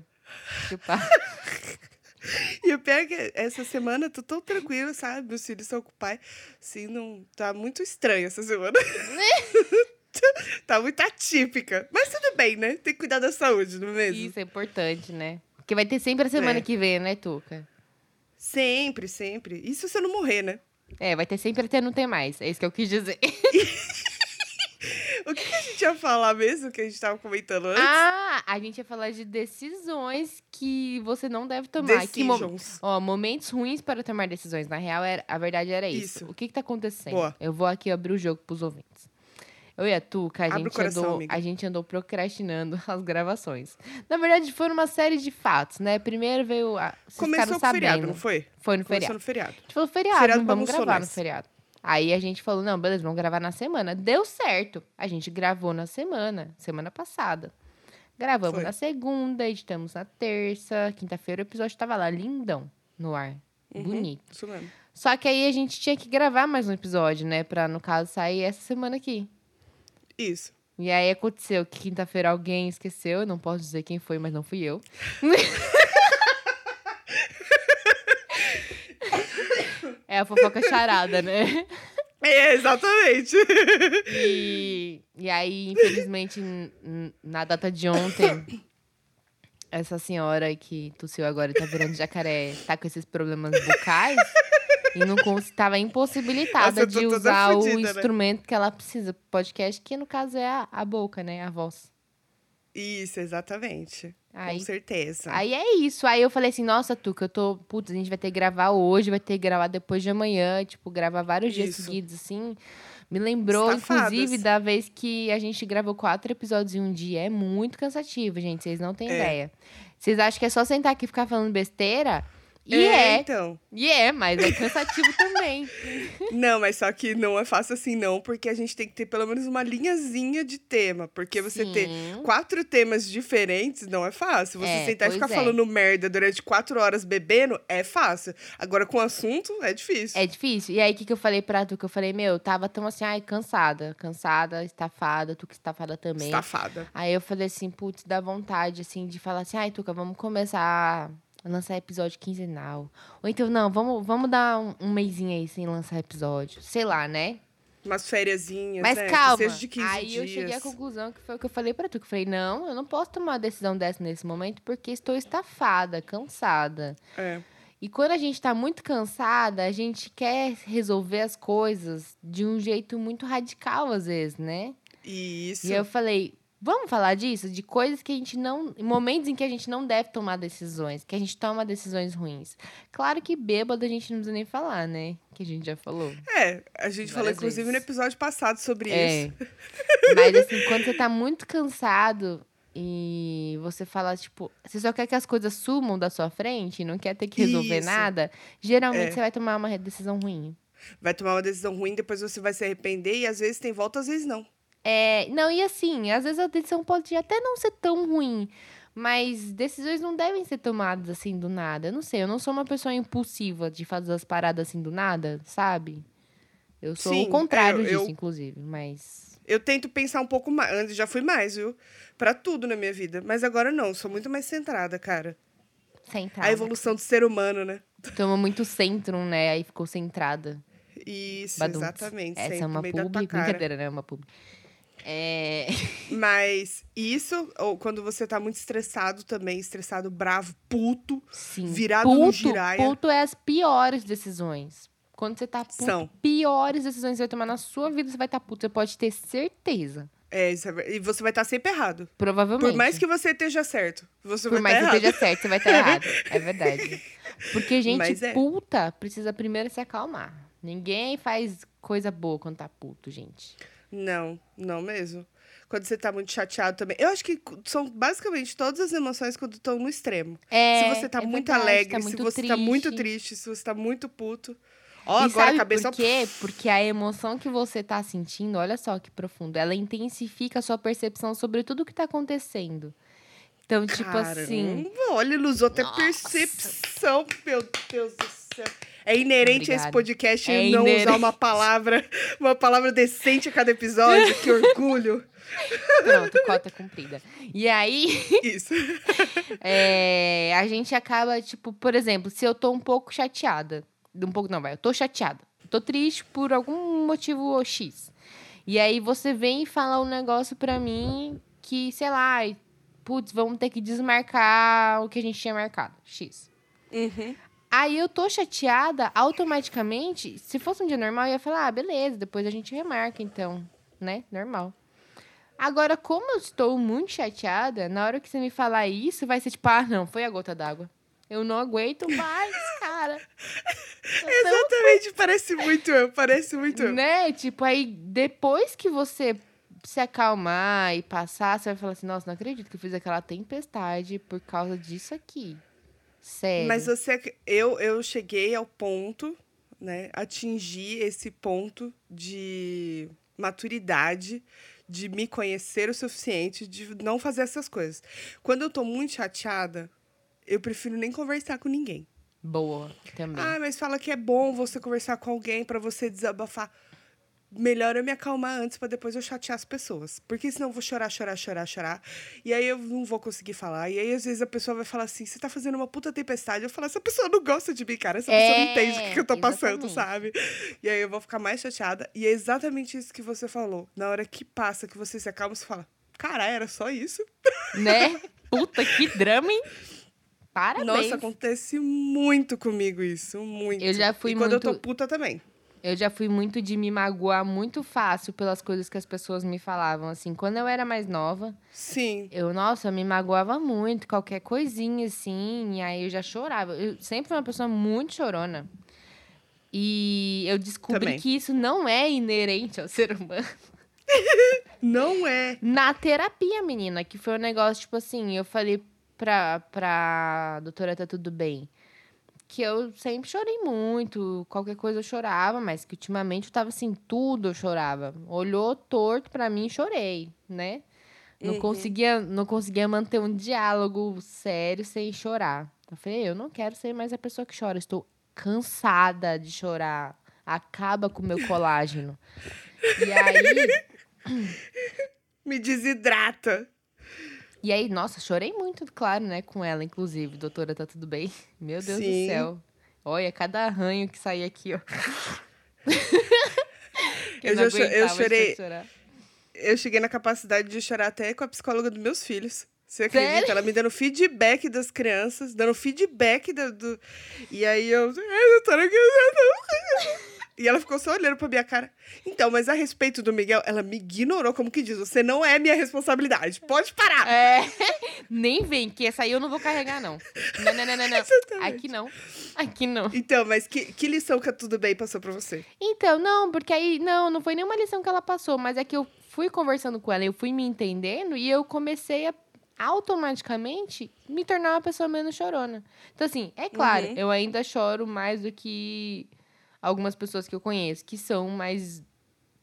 [laughs] E o pior é que essa semana eu tô tão tranquila, sabe? Meus filhos estão com o pai. Assim, não. Tá muito estranho essa semana. [laughs] tá muito atípica. Mas tudo bem, né? Tem que cuidar da saúde, não é mesmo? Isso é importante, né? Porque vai ter sempre a semana É. que vem, né, Tuca? Sempre, sempre. Isso se eu não morrer, né? É, vai ter sempre até não ter mais. É isso que eu quis dizer. [laughs] O que, que a gente ia falar mesmo que a gente tava comentando antes? Ah, a gente ia falar de decisões que você não deve tomar. Que Decisions. Ó, momentos ruins para tomar decisões. Na real, era, a verdade era isso. Isso. O que que tá acontecendo? Boa. Eu vou aqui abrir o jogo pros ouvintes. Eu e a Tuca, a, Abre gente, coração, andou, amiga. a gente andou procrastinando [laughs] as gravações. Na verdade, foi uma série de fatos, né? Primeiro veio... A, Começou ficaram com o feriado, não foi? Foi no Começou feriado. no feriado. A gente falou feriado, Feriado não vamos gravar no feriado. Aí a gente falou, não, beleza, vamos gravar na semana. Deu certo. A gente gravou na semana, semana passada. Gravamos Foi. na segunda, editamos na terça, quinta-feira o episódio tava lá, lindão, no ar. Uhum, Bonito. Isso mesmo. Só que aí a gente tinha que gravar mais um episódio, né? Pra, no caso, sair essa semana aqui. Isso. E aí aconteceu que quinta-feira alguém esqueceu, eu não posso dizer quem foi, mas não fui eu. [laughs] é a fofoca charada, né? [laughs] É, exatamente. E, e aí, infelizmente, na data de ontem, essa senhora que tossiu agora e tá virando jacaré, tá com esses problemas bucais e não cons- tava impossibilitada Nossa, de usar o né? instrumento que ela precisa pro podcast, que no caso é a, a boca, né? A voz. Isso, exatamente. Aí, Com certeza. aí é isso. Aí eu falei assim, nossa, Tuca, eu tô. Putz, a gente vai ter que gravar hoje, vai ter que gravar depois de amanhã, tipo, gravar vários dias Isso. seguidos, assim. Me lembrou, Estafadas. inclusive, da vez que a gente gravou quatro episódios em um dia. É muito cansativo, gente. Vocês não têm É. ideia. Vocês acham que é só sentar aqui e ficar falando besteira? E é, é, então. e é, mas é cansativo [laughs] também. Não, mas só que não é fácil assim, não, porque a gente tem que ter pelo menos uma linhazinha de tema. Porque você ter Sim. quatro temas diferentes não é fácil. Você É, sentar e ficar é. falando merda durante quatro horas bebendo é fácil. Agora, com assunto, é difícil. É difícil. E aí, o que, que eu falei pra tu? Que eu falei, meu, eu tava tão assim, ai, cansada. Cansada, estafada, tu que estafada também. Estafada. Aí eu falei assim, putz, dá vontade, assim, de falar assim, ai, Tuca, vamos começar lançar episódio quinzenal. Ou então, não, vamos, vamos dar um, um mêsinho aí sem lançar episódio. Sei lá, né? Umas fériasinhas, Mas né? Calma. seja de 15 Aí eu dias. cheguei à conclusão que foi o que eu falei pra tu. Que eu falei, não, eu não posso tomar uma decisão dessa nesse momento porque estou estafada, cansada. É. E quando a gente tá muito cansada, a gente quer resolver as coisas de um jeito muito radical, às vezes, né? Isso. E eu falei, vamos falar disso? De coisas que a gente não. Momentos em que a gente não deve tomar decisões, que a gente toma decisões ruins. Claro que bêbado a gente não precisa nem falar, né? Que a gente já falou. É, a gente falou, inclusive, no vezes. episódio passado sobre É. isso. [laughs] Mas assim, [laughs] quando você tá muito cansado e você fala, tipo, você só quer que as coisas sumam da sua frente, não quer ter que resolver Isso. nada, geralmente É. você vai tomar uma decisão ruim. Vai tomar uma decisão ruim, depois você vai se arrepender e às vezes tem volta, às vezes não. É, não, e assim, às vezes a decisão pode até não ser tão ruim, mas decisões não devem ser tomadas assim do nada. Eu não sei, eu não sou uma pessoa impulsiva de fazer as paradas assim do nada, sabe? Eu sou Sim, o contrário é, eu- disso, inclusive, mas. Eu tento pensar um pouco mais. Antes já fui mais, viu? Pra tudo na minha vida. Mas agora não, sou muito mais centrada, cara. Centrada. A evolução do ser humano, né? Tomou muito centro, né? Aí ficou centrada. Isso, Badum. exatamente. Essa é uma da tua publi. cara. Brincadeira, né? É uma publi. É. Mas isso, ou quando você tá muito estressado também, estressado, bravo, puto, Sim. Virado puto, no giraia. Puto é as piores decisões. Quando você tá puto, São. piores decisões que você vai tomar na sua vida, você vai estar puto. Você pode ter certeza. é, é e você vai estar sempre errado. Provavelmente. Por mais que você esteja certo, você Por vai mais estar que errado. esteja certo, você vai estar errado. [laughs] É verdade. Porque gente é. puta precisa primeiro se acalmar. Ninguém faz coisa boa quando tá puto, gente. Não, não mesmo. Quando você tá muito chateado também. Eu acho que são basicamente todas as emoções quando estão no extremo. É, se você tá é muito verdade, alegre, tá se muito você tá muito triste, se você tá muito puto. Ó, e agora sabe a cabeça. por quê? Porque a emoção que você tá sentindo, olha só que profundo, ela intensifica a sua percepção sobre tudo que tá acontecendo. Então, tipo assim. Caramba, olha, ele usou até percepção. Meu Deus do céu. É inerente a esse Obrigada. podcast É não inerente. usar uma palavra, uma palavra decente a cada episódio. que orgulho. Pronto, cota cumprida. E aí, Isso. [laughs] é, a gente acaba, tipo, por exemplo, se eu tô um pouco chateada. Um pouco, não, vai, eu tô chateada. Tô triste por algum motivo X. E aí você vem e fala um negócio pra mim que, sei lá, putz, vamos ter que desmarcar o que a gente tinha marcado. X. Uhum. Aí eu tô chateada, automaticamente, se fosse um dia normal, eu ia falar, ah, beleza, depois a gente remarca, então, né? Normal. Agora, como eu estou muito chateada, na hora que você me falar isso, vai ser tipo, ah, não, foi a gota d'água. Eu não aguento mais, [laughs] cara. Exatamente, parece muito eu, parece muito eu. né? Tipo, aí depois que você se acalmar e passar, você vai falar assim, nossa, não acredito que eu fiz aquela tempestade por causa disso aqui. Sério. Mas você, eu, eu cheguei ao ponto, né? Atingi esse ponto de maturidade, de me conhecer o suficiente, de não fazer essas coisas. Quando eu tô muito chateada, eu prefiro nem conversar com ninguém. Boa, também. Ah, mas fala que é bom você conversar com alguém pra você desabafar. Melhor eu me acalmar antes pra depois eu chatear as pessoas. Porque senão eu vou chorar, chorar, chorar, chorar. E aí eu não vou conseguir falar. E aí às vezes a pessoa vai falar assim: você tá fazendo uma puta tempestade. Eu falo: essa pessoa não gosta de mim, cara. Essa pessoa não É, entende o que, que eu tô passando, exatamente. sabe? E aí eu vou ficar mais chateada. E é exatamente isso que você falou. Na hora que passa, que você se acalma, você fala: cara, era só isso? Né? Puta, que drama, hein? Parabéns. Nossa, acontece muito comigo isso. Muito. Eu já fui e quando eu tô muito- puta também. Eu já fui muito de me magoar muito fácil pelas coisas que as pessoas me falavam. Assim, quando eu era mais nova, Sim. eu, nossa, eu me magoava muito, qualquer coisinha assim, e aí eu já chorava. Eu sempre fui uma pessoa muito chorona. E eu descobri Também. que isso não é inerente ao ser humano. [laughs] Não é. Na terapia, menina, que foi um negócio, tipo assim, eu falei pra, pra doutora, tá tudo bem. Que eu sempre chorei muito, qualquer coisa eu chorava, mas que ultimamente eu tava assim, tudo eu chorava. Olhou torto pra mim, chorei, né? Não, Uhum. conseguia, não conseguia manter um diálogo sério sem chorar. Eu falei, eu não quero ser mais a pessoa que chora, estou cansada de chorar. Acaba com o meu colágeno. [laughs] E aí, Me desidrata. E aí, nossa, chorei muito, claro, né, com ela, inclusive. Doutora, tá tudo bem? [laughs] Meu Deus Sim. do céu. Olha, cada arranho que saía aqui, ó. [laughs] Eu eu de chorei-. Eu cheguei na capacidade de chorar até com a psicóloga dos meus filhos. Você Sério? acredita? Ela me dando feedback das crianças, dando feedback da- do. E aí eu. Ai, doutora, que eu não-" E ela ficou só olhando pra minha cara. Então, mas a respeito do Miguel, ela me ignorou, como que diz? Você não é minha responsabilidade. Pode parar. É, [laughs] nem vem, que essa aí eu não vou carregar, não. Não, não, não, não, não. [laughs] Aqui não. Aqui não. Então, mas que, que lição que a Tudo Bem passou pra você? Então, não, porque aí, não, não foi nenhuma lição que ela passou, mas é que eu fui conversando com ela, eu fui me entendendo e eu comecei a automaticamente me tornar uma pessoa menos chorona. Então, assim, é claro, Uhum. eu ainda choro mais do que algumas pessoas que eu conheço, que são mais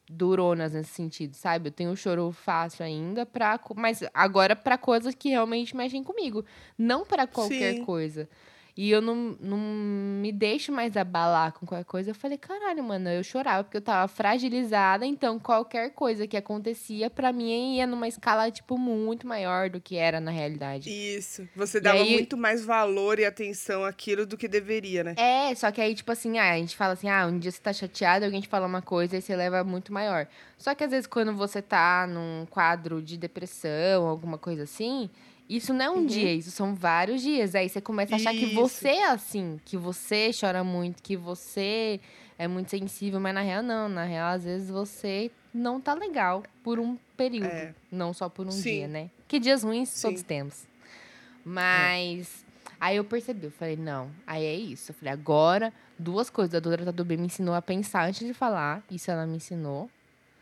duronas nesse sentido, sabe? Eu tenho choro fácil ainda, co- mas agora pra coisas que realmente mexem comigo, não pra qualquer Sim. coisa. E eu não, não me deixo mais abalar com qualquer coisa. Eu falei, caralho, mano, eu chorava porque eu tava fragilizada, então qualquer coisa que acontecia pra mim ia numa escala, tipo, muito maior do que era na realidade. Isso. Você dava aí- muito mais valor e atenção àquilo do que deveria, né? É, só que aí, tipo assim, ah, a gente fala assim, ah, um dia você tá chateado, alguém te fala uma coisa e você leva muito maior. Só que às vezes quando você tá num quadro de depressão, alguma coisa assim, isso não é um Uhum. dia, isso são vários dias. Aí você começa a achar que Isso. você é assim, que você chora muito, que você é muito sensível, mas na real não. Na real, às vezes você não tá legal por um período, É. não só por um Sim. dia, né? Que dias ruins Sim. todos temos. Mas aí eu percebi, eu falei, não, aí é isso. Eu falei, agora, duas coisas. A doutora Tatu bem me ensinou a pensar antes de falar. Isso ela me ensinou.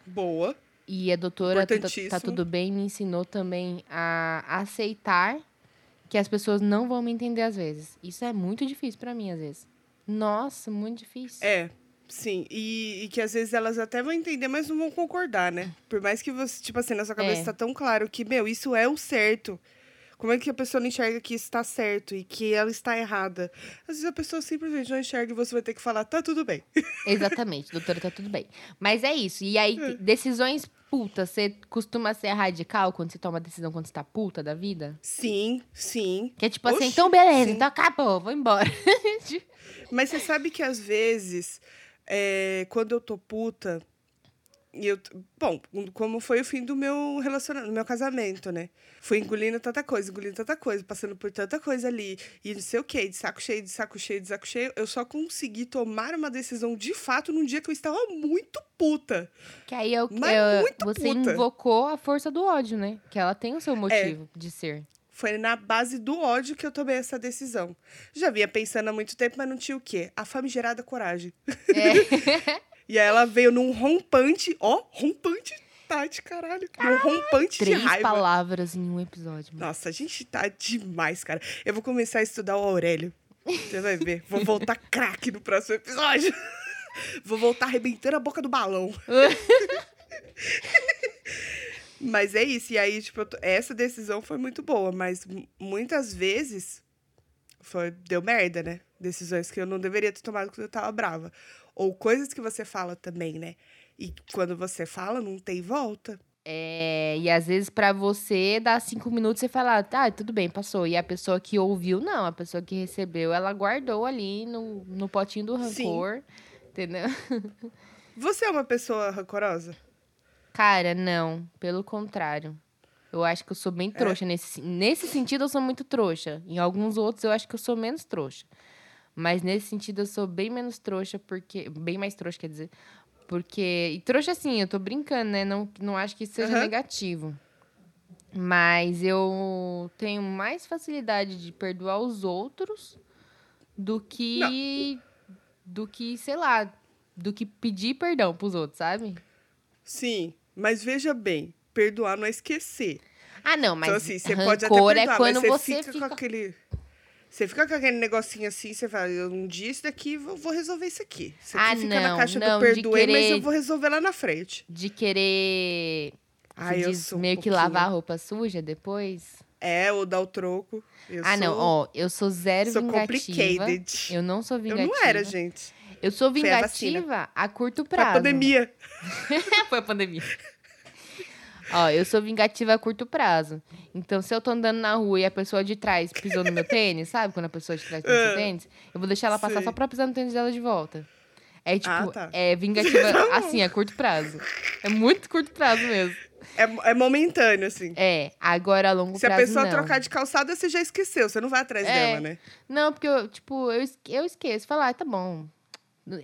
Boa. E a doutora Tá- Tá. Tudo Bem me ensinou também a aceitar que as pessoas não vão me entender às vezes. Isso é muito difícil pra mim, às vezes. Nossa, muito difícil. É, sim. E, e que às vezes elas até vão entender, mas não vão concordar, né? Por mais que você, tipo assim, na sua cabeça É. tá tão claro que, meu, isso é o certo. Como é que a pessoa não enxerga que isso tá certo e que ela está errada? Às vezes a pessoa simplesmente não enxerga e você vai ter que falar, tá tudo bem. [laughs] Exatamente, doutora, tá tudo bem. Mas é isso. E aí, É. decisões putas, você costuma ser radical quando você toma decisão quando você tá puta da vida? Sim, sim. Que é tipo assim, Oxi, então beleza, sim. então acabou, vou embora. [laughs] Mas você sabe que às vezes, é, quando eu tô puta, e eu. Bom, como foi o fim do meu relacionamento, do meu casamento, né? Fui engolindo tanta coisa, engolindo tanta coisa, passando por tanta coisa ali, e não sei o quê, de saco cheio, de saco cheio, de saco cheio. Eu só consegui tomar uma decisão de fato num dia que eu estava muito puta. Que aí é o Mas é, muito você puta. invocou a força do ódio, né? Que ela tem o seu motivo de ser. Foi na base do ódio que eu tomei essa decisão. Já vinha pensando há muito tempo, mas não tinha o quê? A famigerada coragem. É. [laughs] E aí ela veio num rompante, ó, rompante, tá de caralho. Num rompante de Três raiva. palavras em um episódio. mano. Nossa, a gente tá demais, cara. Eu vou começar a estudar o Aurélio. Você vai ver. Vou voltar [laughs] craque no próximo episódio. [laughs] Vou voltar arrebentando a boca do balão. [laughs] mas é isso. E aí, tipo, essa decisão foi muito boa, mas muitas vezes foi, deu merda, né? Decisões que eu não deveria ter tomado quando eu tava brava. Ou coisas que você fala também, né? E quando você fala, não tem volta. É, e às vezes pra você, dá cinco minutos e fala, tá, tudo bem, passou. E a pessoa que ouviu, não. A pessoa que recebeu, ela guardou ali no, no potinho do Sim. rancor. Entendeu? [laughs] Você é uma pessoa rancorosa? Cara, não. Pelo contrário. Eu acho que eu sou É. bem trouxa. Nesse, nesse sentido, eu sou muito trouxa. Em alguns outros, eu acho que eu sou menos trouxa. Mas nesse sentido, eu sou bem menos trouxa, porque. Bem mais trouxa, quer dizer. Porque. E trouxa, assim, eu tô brincando, né? Não, não acho que isso seja Aham. negativo. Mas eu tenho mais facilidade de perdoar os outros do que. Do que, sei lá. Do que pedir perdão pros outros, sabe? Sim, mas veja bem, perdoar não é esquecer. Ah, não, mas então, assim, você pode até perdoar, é quando você fica, fica... com aquele... Você fica com aquele negocinho assim, você fala, eu um dia isso daqui, eu vou resolver isso aqui. Isso aqui Ah, fica não, na caixa não, do perdoei, mas querer- eu vou resolver lá na frente. de querer Ah, eu diz, sou um meio que pouquinho. lavar a roupa suja depois. É, ou dar o troco. Eu ah, não, sou- ó, eu sou zero sou vingativa. complicated. Eu não sou Eu vingativa. não era, gente. Eu sou Foi a vingativa a curto Foi a prazo. pandemia. [laughs] Foi a pandemia. Ó, eu sou vingativa a curto prazo. Então, se eu tô andando na rua e a pessoa de trás pisou no meu tênis, sabe? Quando a pessoa de trás pisou no seu Ah, tênis, eu vou deixar ela passar sei. só pra pisar no tênis dela de volta. É tipo, Ah, tá. é vingativa [laughs] assim, a curto prazo. É muito curto prazo mesmo. É, é momentâneo, assim. É, agora a longo Se a prazo pessoa não. trocar de calçada, você já esqueceu. Você não vai atrás É. dela, né? Não, porque eu, tipo, eu, eu esqueço. Falar, ah, tá bom.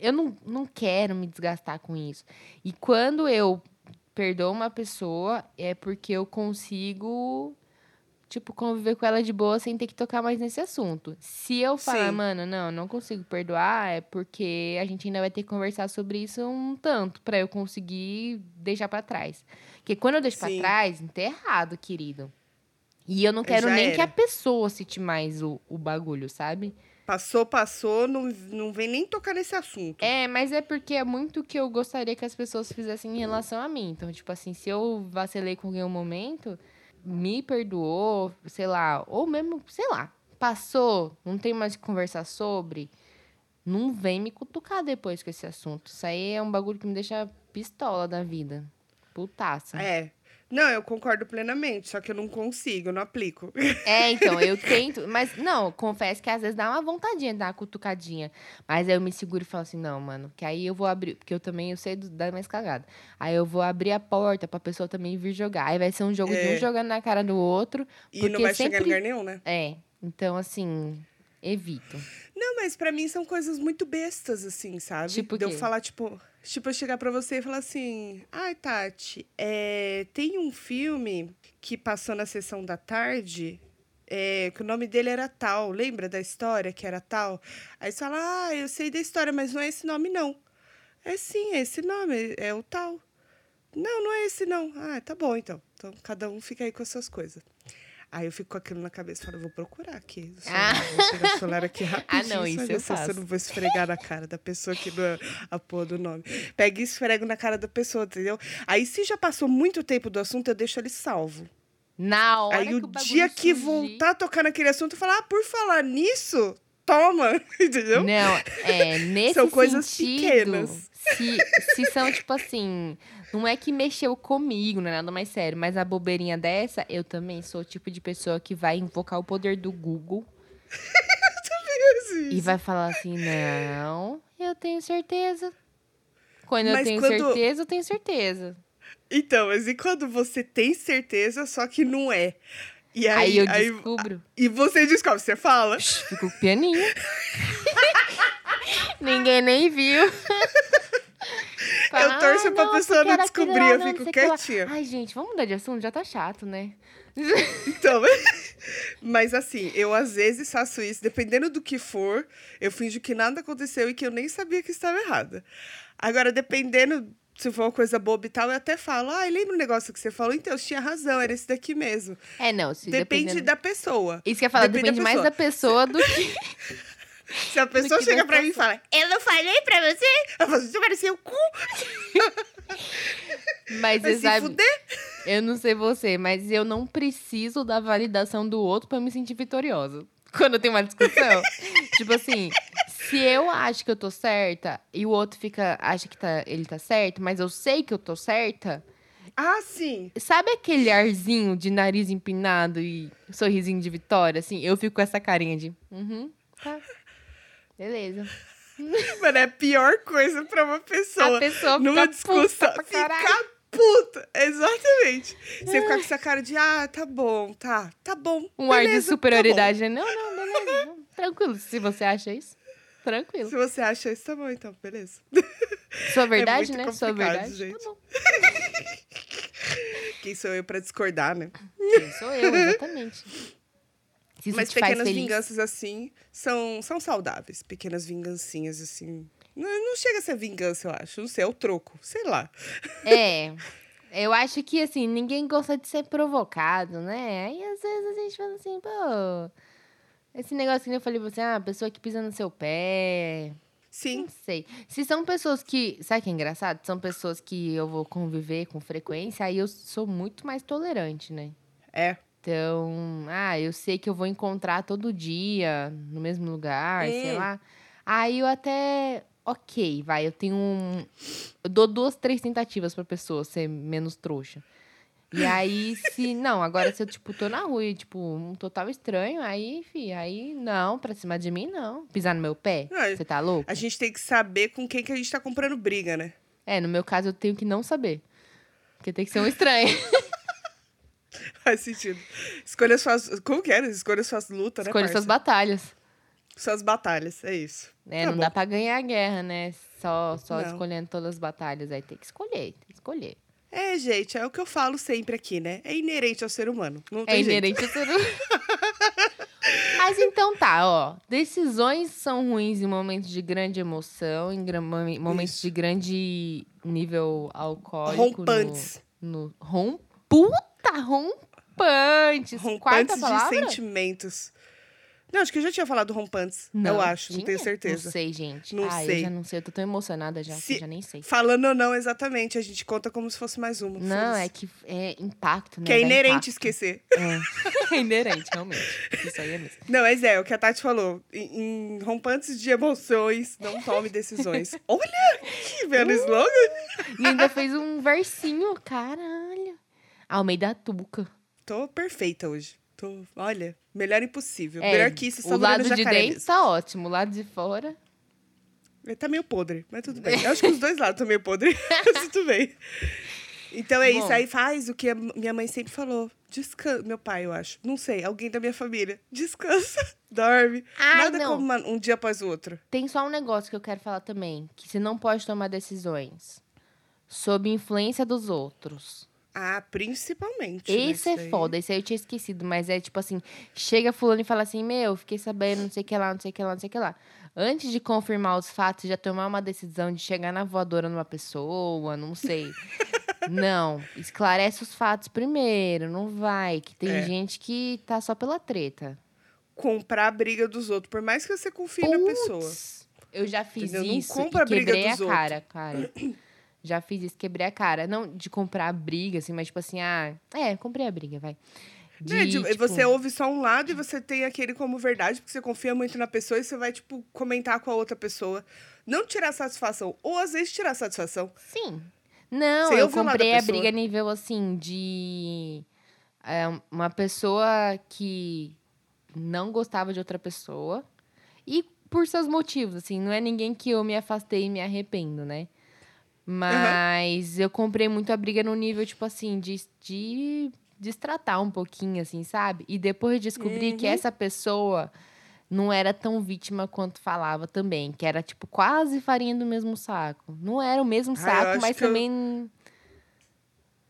Eu não, não quero me desgastar com isso. E quando eu perdoo uma pessoa, é porque eu consigo, tipo, conviver com ela de boa sem ter que tocar mais nesse assunto. Se eu falar, Sim. mano, não, não consigo perdoar, é porque a gente ainda vai ter que conversar sobre isso um tanto, pra eu conseguir deixar pra trás. Porque quando eu deixo pra Sim. trás, tá errado, querido. E eu não quero Já nem que era. a pessoa cite mais o, o bagulho, sabe? Passou, passou, não, não vem nem tocar nesse assunto. É, mas é porque é muito o que eu gostaria que as pessoas fizessem em relação a mim. Então, tipo assim, se eu vacilei com alguém um momento, me perdoou, sei lá, ou mesmo, sei lá, passou, não tem mais o que conversar sobre, não vem me cutucar depois com esse assunto. Isso aí é um bagulho que me deixa pistola da vida. Putaça. É. Não, eu concordo plenamente, só que eu não consigo, eu não aplico. [laughs] É, então, eu [laughs] tento, mas não, confesso que às vezes dá uma vontadinha de dar uma cutucadinha. Mas aí eu me seguro e falo assim, não, mano, que aí eu vou abrir, porque eu também eu sei dar mais cagada. Aí eu vou abrir a porta pra pessoa também vir jogar. Aí vai ser um jogo de É. um jogando na cara do outro. E não vai chegar em sempre- lugar nenhum, né? É, então assim, evito. Não, mas pra mim são coisas muito bestas, assim, sabe? Tipo de eu falar, tipo, tipo, eu chegar pra você e falar assim: ai, Tati, é, tem um filme que passou na sessão da tarde. é, que o nome dele era tal, lembra da história que era tal? Aí você fala, ah, eu sei da história, mas não é esse nome, não. É sim, é esse nome, é o tal. Não, não é esse, não. Ah, tá bom, então. Então, cada um fica aí com as suas coisas. Aí eu fico com aquilo na cabeça e falo, vou procurar aqui. celular, Ah. Vou pegar o celular aqui [laughs] rapidinho. não, só isso eu se eu faço. não vou esfregar na cara da pessoa que não é a porra do nome. Pega e esfrego na cara da pessoa, entendeu? Aí, se já passou muito tempo do assunto, eu deixo ele salvo. Na hora Aí, o dia que surgir- voltar a tocar naquele assunto, eu falo, ah, por falar nisso, toma, [laughs] entendeu? Não, é, [laughs] nesse São coisas sentido, pequenas. Se, se são, tipo assim, não é que mexeu comigo, não é nada mais sério, mas a bobeirinha dessa, eu também sou o tipo de pessoa que vai invocar o poder do Google [laughs] e vai falar assim, não, eu tenho certeza. Quando eu Mas tenho quando- certeza, eu tenho certeza. Então, mas e quando você tem certeza, só que não é? E Aí, aí, eu descubro, E você descobre, você fala. fico pianinho. [laughs] Ninguém nem viu. Fala, torço "Ah, pra pessoa não descobrir, lá, eu não, fico não sei o que lá." quietinha. Ai, gente, vamos mudar de assunto? Já tá chato, né? [laughs] Então, [laughs] mas assim, eu às vezes faço isso, dependendo do que for, eu finjo que nada aconteceu e que eu nem sabia que estava errada. Agora, dependendo se for uma coisa boba e tal, eu até falo, ah, lembra um negócio que você falou? Então, eu tinha razão, era esse daqui mesmo. É, não, se Depende dependendo- da pessoa. Isso que eu ia falar, depende da depende mais da pessoa do que... [laughs] Se a pessoa chega da pra mim e fala, eu não falei pra você, eu falo, você parecia o cu, [laughs] Mas você sabe, fuder. eu não sei você, mas eu não preciso da validação do outro pra me sentir vitoriosa. [laughs] Quando tenho uma discussão. tipo assim, se eu acho que eu tô certa e o outro fica acha que tá, ele tá certo, mas eu sei que eu tô certa, Ah, sim. Sabe aquele arzinho de nariz empinado e sorrisinho de vitória? Assim, eu fico com essa carinha de. Uhum, tá. Beleza. Mano, é a pior coisa pra uma pessoa. A pessoa numa discussão, puta pra caralho. ficar puta. Exatamente. Você ficar com essa cara de, ah, tá bom, tá, tá bom. Um ar de beleza, tá superioridade. né? não, não, beleza. não. Tranquilo. Se você acha isso, tranquilo. Se você acha isso, tá bom, então, beleza. Sua verdade, muito né? Sua verdade. gente. Tá bom. [laughs] Quem sou eu pra discordar, né? Quem sou eu, exatamente. Mas pequenas vinganças assim são, são saudáveis. Pequenas vingancinhas assim. Não, não chega a ser vingança, eu acho. Não sei, é o troco. Sei lá. É. Eu acho que, assim, ninguém gosta de ser provocado, né? Aí, às vezes, a gente fala assim, pô... Esse negócio que eu falei pra você, ah, a pessoa que pisa no seu pé... Sim. Não sei. Se são pessoas que... Sabe que é engraçado? São pessoas que eu vou conviver com frequência, aí eu sou muito mais tolerante, né? É. Então, ah, eu sei que eu vou encontrar todo dia, no mesmo lugar, sei Hum. lá. Aí eu até. Ok, vai, eu tenho um. Eu dou duas, três tentativas pra pessoa ser menos trouxa. E aí, se. [laughs] Não, agora se eu, tipo, tô na rua e, tipo, um total estranho, aí, fi, aí não, pra cima de mim, não. Pisar no meu pé? Você tá louco? A gente tem que saber com quem que a gente tá comprando briga, né? É, no meu caso, eu tenho que não saber. Porque tem que ser um estranho. [laughs] Faz sentido. Escolha suas. Como que era? Escolha suas lutas, né? Escolha suas batalhas. Suas batalhas, é isso. É, Tá não bom. dá pra ganhar a guerra, né? Só, só Não. escolhendo todas as batalhas. Aí tem que escolher, tem que escolher. É, gente, é o que eu falo sempre aqui, né? É inerente ao ser humano. Não É tem jeito. inerente a ser humano. [laughs] Mas então tá, ó. Decisões são ruins em momentos de grande emoção, em momentos Isso. de grande nível alcoólico. Rompantes. No, no, rom, puta, rompantes. Quarta Rompantes de palavra? sentimentos. Não, acho que eu já tinha falado rompantes. eu acho, não tinha? tenho certeza. Não sei, gente. Não ah, sei. eu já não sei. Eu tô tão emocionada já, que Se- eu já nem sei. Falando ou não exatamente, a gente conta como se fosse mais uma. Não, é que é impacto, né? Que é inerente impacto. esquecer. É. [laughs] é inerente, realmente. Isso aí é mesmo. Não, mas é, o que a Tati falou. Em, em rompantes de emoções, não tome decisões. [laughs] Olha que belo Uh! slogan. E ainda fez um versinho, caralho. Almeida Tuca. Tô perfeita hoje. Tô, olha, melhor impossível. É, melhor que isso, o só lado Lorena de dentro mesmo. tá ótimo, o lado de fora. Ele tá meio podre, mas tudo bem. [laughs] Eu acho que os dois lados estão meio podres, [laughs] mas tudo bem. Então é isso, Bom. aí faz o que a minha mãe sempre falou. Descansa. Meu pai, eu acho. Não sei, alguém da minha família. [laughs] Descansa, dorme. Ai, Nada não. como uma- um dia após o outro. Tem só um negócio que eu quero falar também, que você não pode tomar decisões sob influência dos outros. Ah, principalmente. né, Esse é daí. foda, esse aí eu tinha esquecido, mas é tipo assim, chega fulano e fala assim, meu, fiquei sabendo, não sei o que lá, não sei o que lá, não sei o que lá. Antes de confirmar os fatos, já tomar uma decisão de chegar na voadora numa pessoa, não sei. [laughs] não, esclarece os fatos primeiro, não vai, que tem É. gente que tá só pela treta. Comprar a briga dos outros, por mais que você confie na pessoa. Eu já fiz Entendeu? Não isso compra a briga quebrei a dos outros. cara, cara. [clears throat] Já fiz isso, quebrei a cara. Não de comprar a briga, assim, mas tipo assim, ah, é, comprei a briga, vai. De, Né, de- tipo, Você ouve só um lado e você tem aquele como verdade, porque você confia muito na pessoa e você vai, tipo, comentar com a outra pessoa. Não tirar satisfação. Ou às vezes tirar satisfação. Sim. Não, Você eu comprei a briga nível assim de é, uma pessoa que não gostava de outra pessoa e por seus motivos, assim, não é ninguém que eu me afastei e me arrependo, né? Mas eu comprei muito a briga no nível, tipo assim, de, de destratar um pouquinho, assim, sabe? E depois descobri que Uhum. essa pessoa não era tão vítima quanto falava também. Que era, tipo, quase farinha do mesmo saco. Não era o mesmo Ah, saco, acho mas que eu- também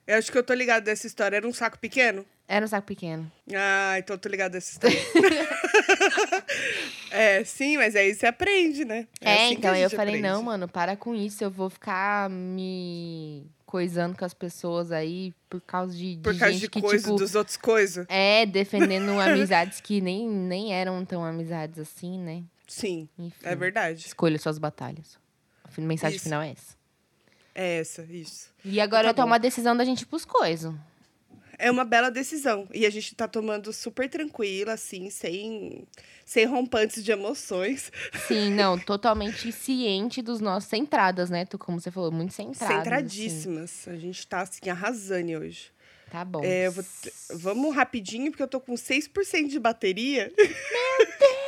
Eu acho que eu tô ligado dessa história. Era um saco pequeno? era um saco pequeno. Ah, então eu tô ligado dessa história. [laughs] [laughs] é, sim, mas aí você aprende, né? É, assim que então eu falei, aprende. não, mano, para com isso. Eu vou ficar me coisando com as pessoas aí por causa de, de Por causa de que, coisa, tipo, dos outros coisas. é defendendo amizades que nem, nem eram tão amizades assim, né? Sim, Enfim. é verdade. Escolha suas batalhas. A mensagem Isso. final é essa. É essa, isso. E agora Tá bom. a decisão da gente ir pros coisas. É uma bela decisão. E a gente tá tomando super tranquila, assim, sem, sem rompantes de emoções. Sim, não, totalmente ciente dos nossos centradas, né? Tu, como você falou, muito centradas. assim. Centradíssimas. A gente tá, assim, arrasando hoje. Tá bom. É, vou Vamos rapidinho, porque eu tô com 6% de bateria. [laughs]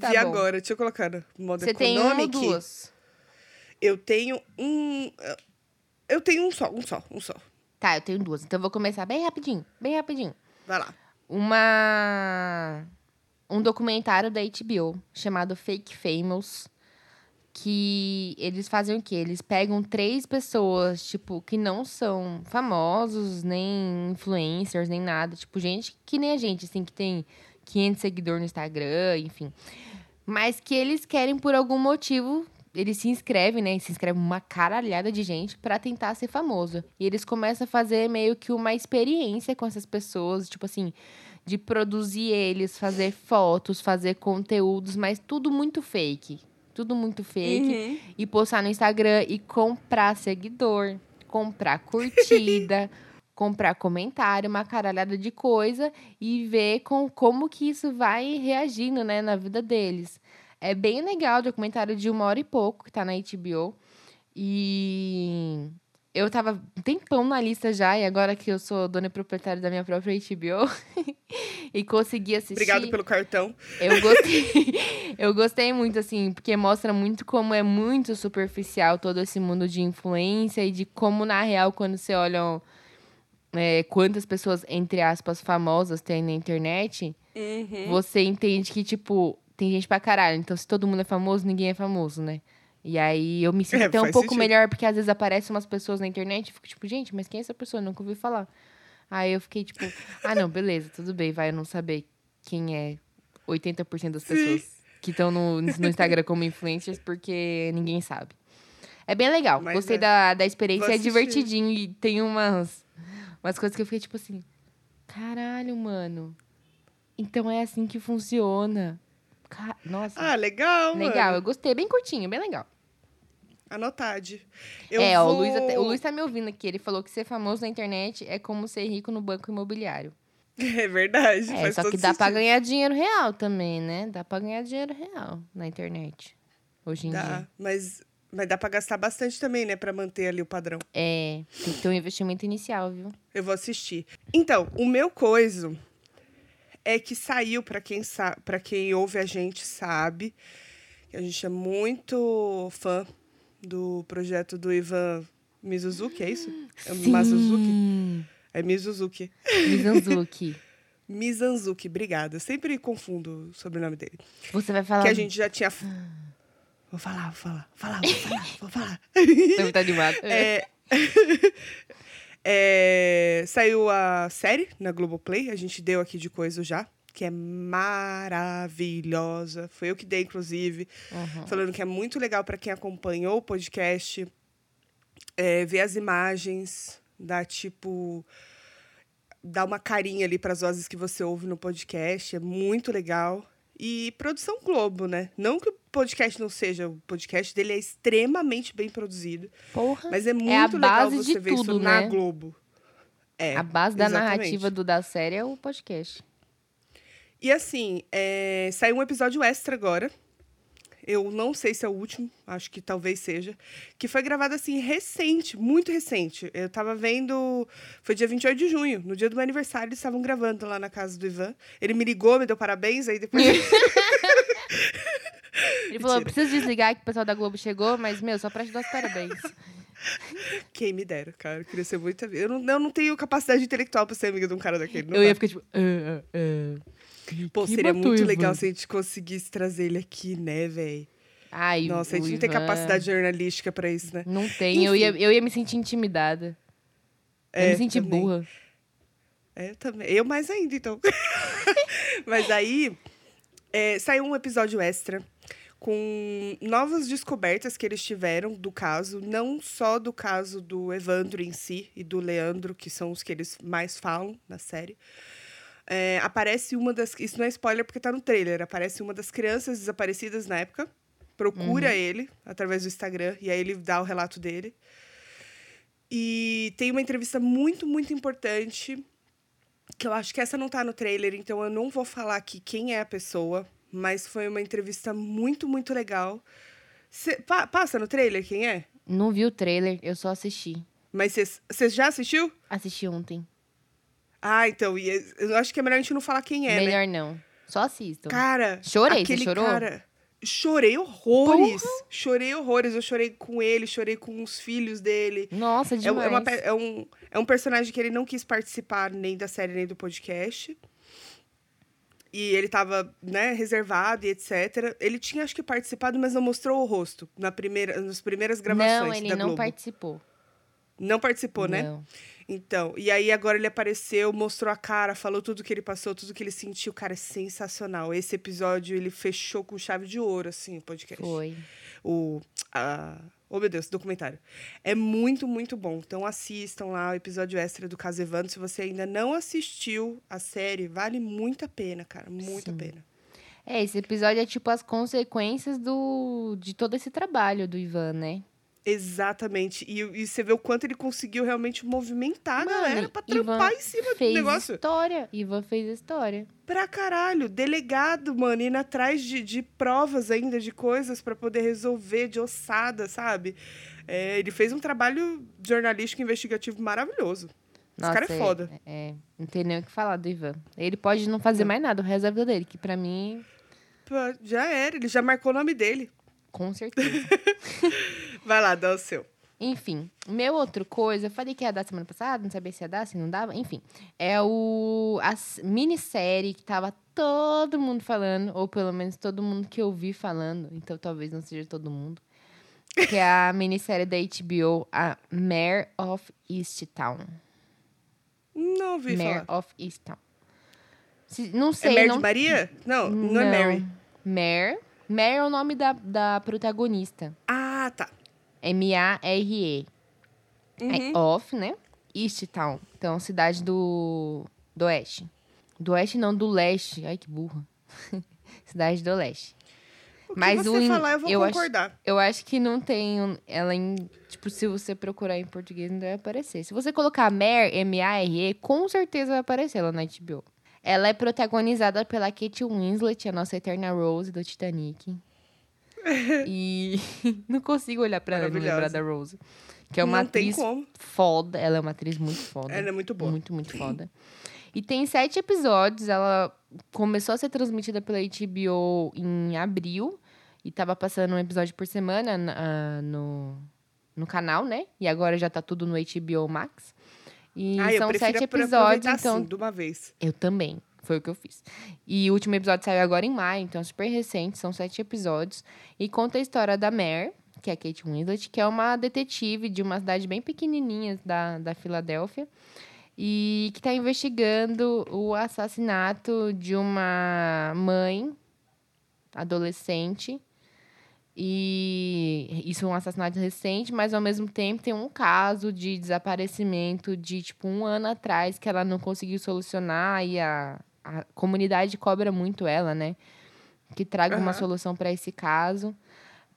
Tá e agora? Deixa eu colocar no modo Você tem uma ou econômico. duas? Eu tenho um... Eu tenho um só, um só, um só. Tá, eu tenho duas. Então eu vou começar bem rapidinho, bem rapidinho. Vai lá. Uma um documentário da HBO chamado Fake Famous que eles fazem o quê? Eles pegam três pessoas, tipo, que não são famosos, nem influencers, nem nada, tipo, gente que nem a gente, assim, que tem 500 seguidores no Instagram, enfim. Mas que eles querem por algum motivo, eles se inscrevem, né? Se inscreve uma caralhada de gente pra tentar ser famoso. E eles começam a fazer meio que uma experiência com essas pessoas, tipo assim, de produzir eles, fazer fotos, fazer conteúdos, mas tudo muito fake. Tudo muito fake. Uhum. E postar no Instagram e comprar seguidor, comprar curtida, [laughs] comprar comentário, uma caralhada de coisa e ver com, como que isso vai reagindo, né, na vida deles. É bem legal, documentário de uma hora e pouco, que tá na HBO. E eu tava um tempão na lista já, e agora que eu sou dona e proprietária da minha própria HBO [laughs] e consegui assistir. Obrigado pelo cartão. Eu gostei. [laughs] eu gostei muito, assim, porque mostra muito como é muito superficial todo esse mundo de influência e de como, na real, quando você olha é, quantas pessoas, entre aspas, famosas tem na internet, Uhum. você entende que, tipo, tem gente pra caralho. Então, se todo mundo é famoso, ninguém é famoso, né? E aí eu me sinto É, até um pouco sentido. melhor, porque às vezes aparecem umas pessoas na internet e fico tipo, gente, mas quem é essa pessoa? Eu nunca ouvi falar. Aí eu fiquei tipo, ah, não, beleza, tudo bem, vai eu não saber quem é 80% das Sim. pessoas que estão no, no Instagram como influencers, porque ninguém sabe. É bem legal, Mas gostei é. da, da experiência, é divertidinho e tem umas, umas coisas que eu fiquei tipo assim, caralho, mano. Então é assim que funciona. Nossa, Ah, legal, legal, mano. eu gostei, bem curtinho, bem legal. Anotade. Eu é, ó, vou... o Luiz, até- o Luiz tá me ouvindo aqui. Ele falou que ser famoso na internet é como ser rico no banco imobiliário. [laughs] É verdade, É, só que dá pra sentido. ganhar dinheiro real também, né? Dá pra ganhar dinheiro real na internet. Hoje em Dá, dia. mas, mas dá pra gastar bastante também, né? Pra manter ali o padrão. É, tem que ter um investimento inicial, viu? Eu vou assistir. Então, o meu coiso é que saiu, pra quem, sa quem ouve a gente sabe, que a gente é muito fã do projeto do Ivan Mizuzuki, é isso? É Mazuzuki? Sim. É Mizuzuki. Mizanzuki. [laughs] Mizanzuki, obrigada. Eu sempre confundo o sobrenome dele. Você vai falar. Que a gente já tinha. Vou falar, vou falar, vou falar, vou falar, vou falar. Você muito animado. É, [laughs] é, saiu a série na Globoplay, a gente deu aqui de coisa já, que é maravilhosa. Foi eu que dei, inclusive, Uhum. falando que é muito legal para quem acompanhou o podcast, é, ver as imagens, dar tipo. dar uma carinha ali para as vozes que você ouve no podcast, é muito legal. E produção Globo, né? Não que o podcast não seja, o podcast dele é extremamente bem produzido. Porra. Mas é muito a legal você de ver isso tudo, na né? Globo. É, a base da exatamente. narrativa do, da série é o podcast. E assim, é, saiu um episódio extra agora. Eu não sei se é o último, acho que talvez seja. Que foi gravado assim, recente, muito recente. Eu tava vendo. Foi dia 28 de junho, no dia do meu aniversário, eles estavam gravando lá na casa do Ivan. Ele me ligou, me deu parabéns, aí depois. [laughs] [laughs] Ele falou: preciso desligar que o pessoal da Globo chegou, mas, meu, só pra te dar os parabéns. [laughs] Quem me dera, cara. Eu queria ser muito. Eu não, eu não tenho capacidade intelectual pra ser amiga de um cara daquele. Eu dá. ia ficar tipo. "Ah, ah, ah." Pô, Que seria muito Ivan? legal se a gente conseguisse trazer ele aqui, né, velho? Ai, Nossa, a gente não tem Ivan- capacidade jornalística pra isso, né? Não tem. Eu ia, eu ia me sentir intimidada. Eu ia É, me sentir também. burra. É, eu também. Eu mais ainda, então. [laughs] Mas aí, é, saiu um episódio extra com novas descobertas que eles tiveram do caso, não só do caso do Evandro em si e do Leandro, que são os que eles mais falam na série. É, aparece uma das. Isso não é spoiler porque tá no trailer. Aparece uma das crianças desaparecidas na época. Procura ele através do Instagram e aí ele dá o relato dele. E tem uma entrevista muito, muito importante que eu acho que essa não tá no trailer, então eu não vou falar aqui quem é a pessoa, mas foi uma entrevista muito, muito legal. Cê- pa- passa no trailer quem é? Não vi o trailer, eu só assisti. Mas você já assistiu? Assisti ontem. Ah, então, e eu acho que é melhor a gente não falar quem é, né? Melhor não. Só assistam. Cara, Chorei, você aquele chorou? cara... Chorei horrores. Chorei horrores. Eu chorei com ele, chorei com os filhos dele. Nossa, É, demais. é uma pe- é um, é um personagem que ele não quis participar nem da série nem do podcast. E ele tava, né, reservado e etc. Ele tinha, acho que, participado, mas não mostrou o rosto na primeira, nas primeiras gravações Não, ele não participou. Não participou, né? Não. Então, e aí agora ele apareceu, mostrou a cara, falou tudo que ele passou, tudo que ele sentiu. Cara, é sensacional. Esse episódio, ele fechou com chave de ouro, assim, o podcast Foi. o. A, oh, meu Deus, documentário. É muito, muito bom. Então assistam lá o episódio extra do caso Evandro. Se você ainda não assistiu a série, vale muito a pena, cara. Muito a Sim. pena. É, esse episódio é tipo as consequências do de todo esse trabalho do Ivan, né? Exatamente. E, e você vê o quanto ele conseguiu realmente movimentar a Mano, galera pra Ivan trampar em cima do Fez negócio. história. Ivan fez história. Pra caralho. Delegado, mano, indo atrás de, de provas ainda, de coisas pra poder resolver, de ossada, sabe? É, ele fez um trabalho jornalístico investigativo maravilhoso. Esse cara é foda. É, não tem nem o que falar do Ivan. Ele pode não fazer Não. mais nada o resto da vida dele, que pra mim, já era, ele já marcou o nome dele. com certeza. [laughs] Vai lá, dá o seu. Enfim, meu outro coisa, eu falei que ia dar semana passada, não sabia se ia dar, se não dava, enfim. É o a minissérie que tava todo mundo falando, ou pelo menos todo mundo que eu vi falando, então talvez não seja todo mundo. Que é a [laughs] minissérie da HBO, a Mare of Easttown. Não ouvi Mare falar. of Easttown. Se- não É sei, Mary não de Maria? Não, não, é Mary. Mare. Mare é o nome da, da protagonista. Ah, tá. M-A-R-E. Uhum. É off, né? East Town. Então, cidade do, do oeste. Do oeste, não, do leste. Ai, que burra. [laughs] cidade do leste. O que Mas você o falar, eu vou eu acho- concordar. Eu acho que não tem ela em... Tipo, se você procurar em português, não deve aparecer. Se você colocar Mare, M-A-R-E, com certeza vai aparecer lá na HBO. Ela é protagonizada pela Kate Winslet, a nossa eterna Rose do Titanic. [laughs] e [laughs] não consigo olhar pra ela e não lembrar da Rose. Que é uma não atriz foda. Ela é uma atriz muito foda. Ela é muito boa. Muito, muito foda. E tem sete episódios. Ela começou a ser transmitida pela HBO em abril. E tava passando um episódio por semana na- ah, no, no canal, né? E agora já tá tudo no HBO Max. E ah, são sete episódios, então assim, de uma vez. eu também. Foi o que eu fiz. E o último episódio saiu agora em maio, então é super recente, são sete episódios. E conta a história da Mare, que é a Kate Winslet, que é uma detetive de uma cidade bem pequenininha da, da Filadélfia. E que está investigando o assassinato de uma mãe adolescente. E isso é um assassinato recente, mas ao mesmo tempo tem um caso de desaparecimento de tipo um ano atrás que ela não conseguiu solucionar e a, a comunidade cobra muito ela, né? Que traga uma Aham. solução para esse caso.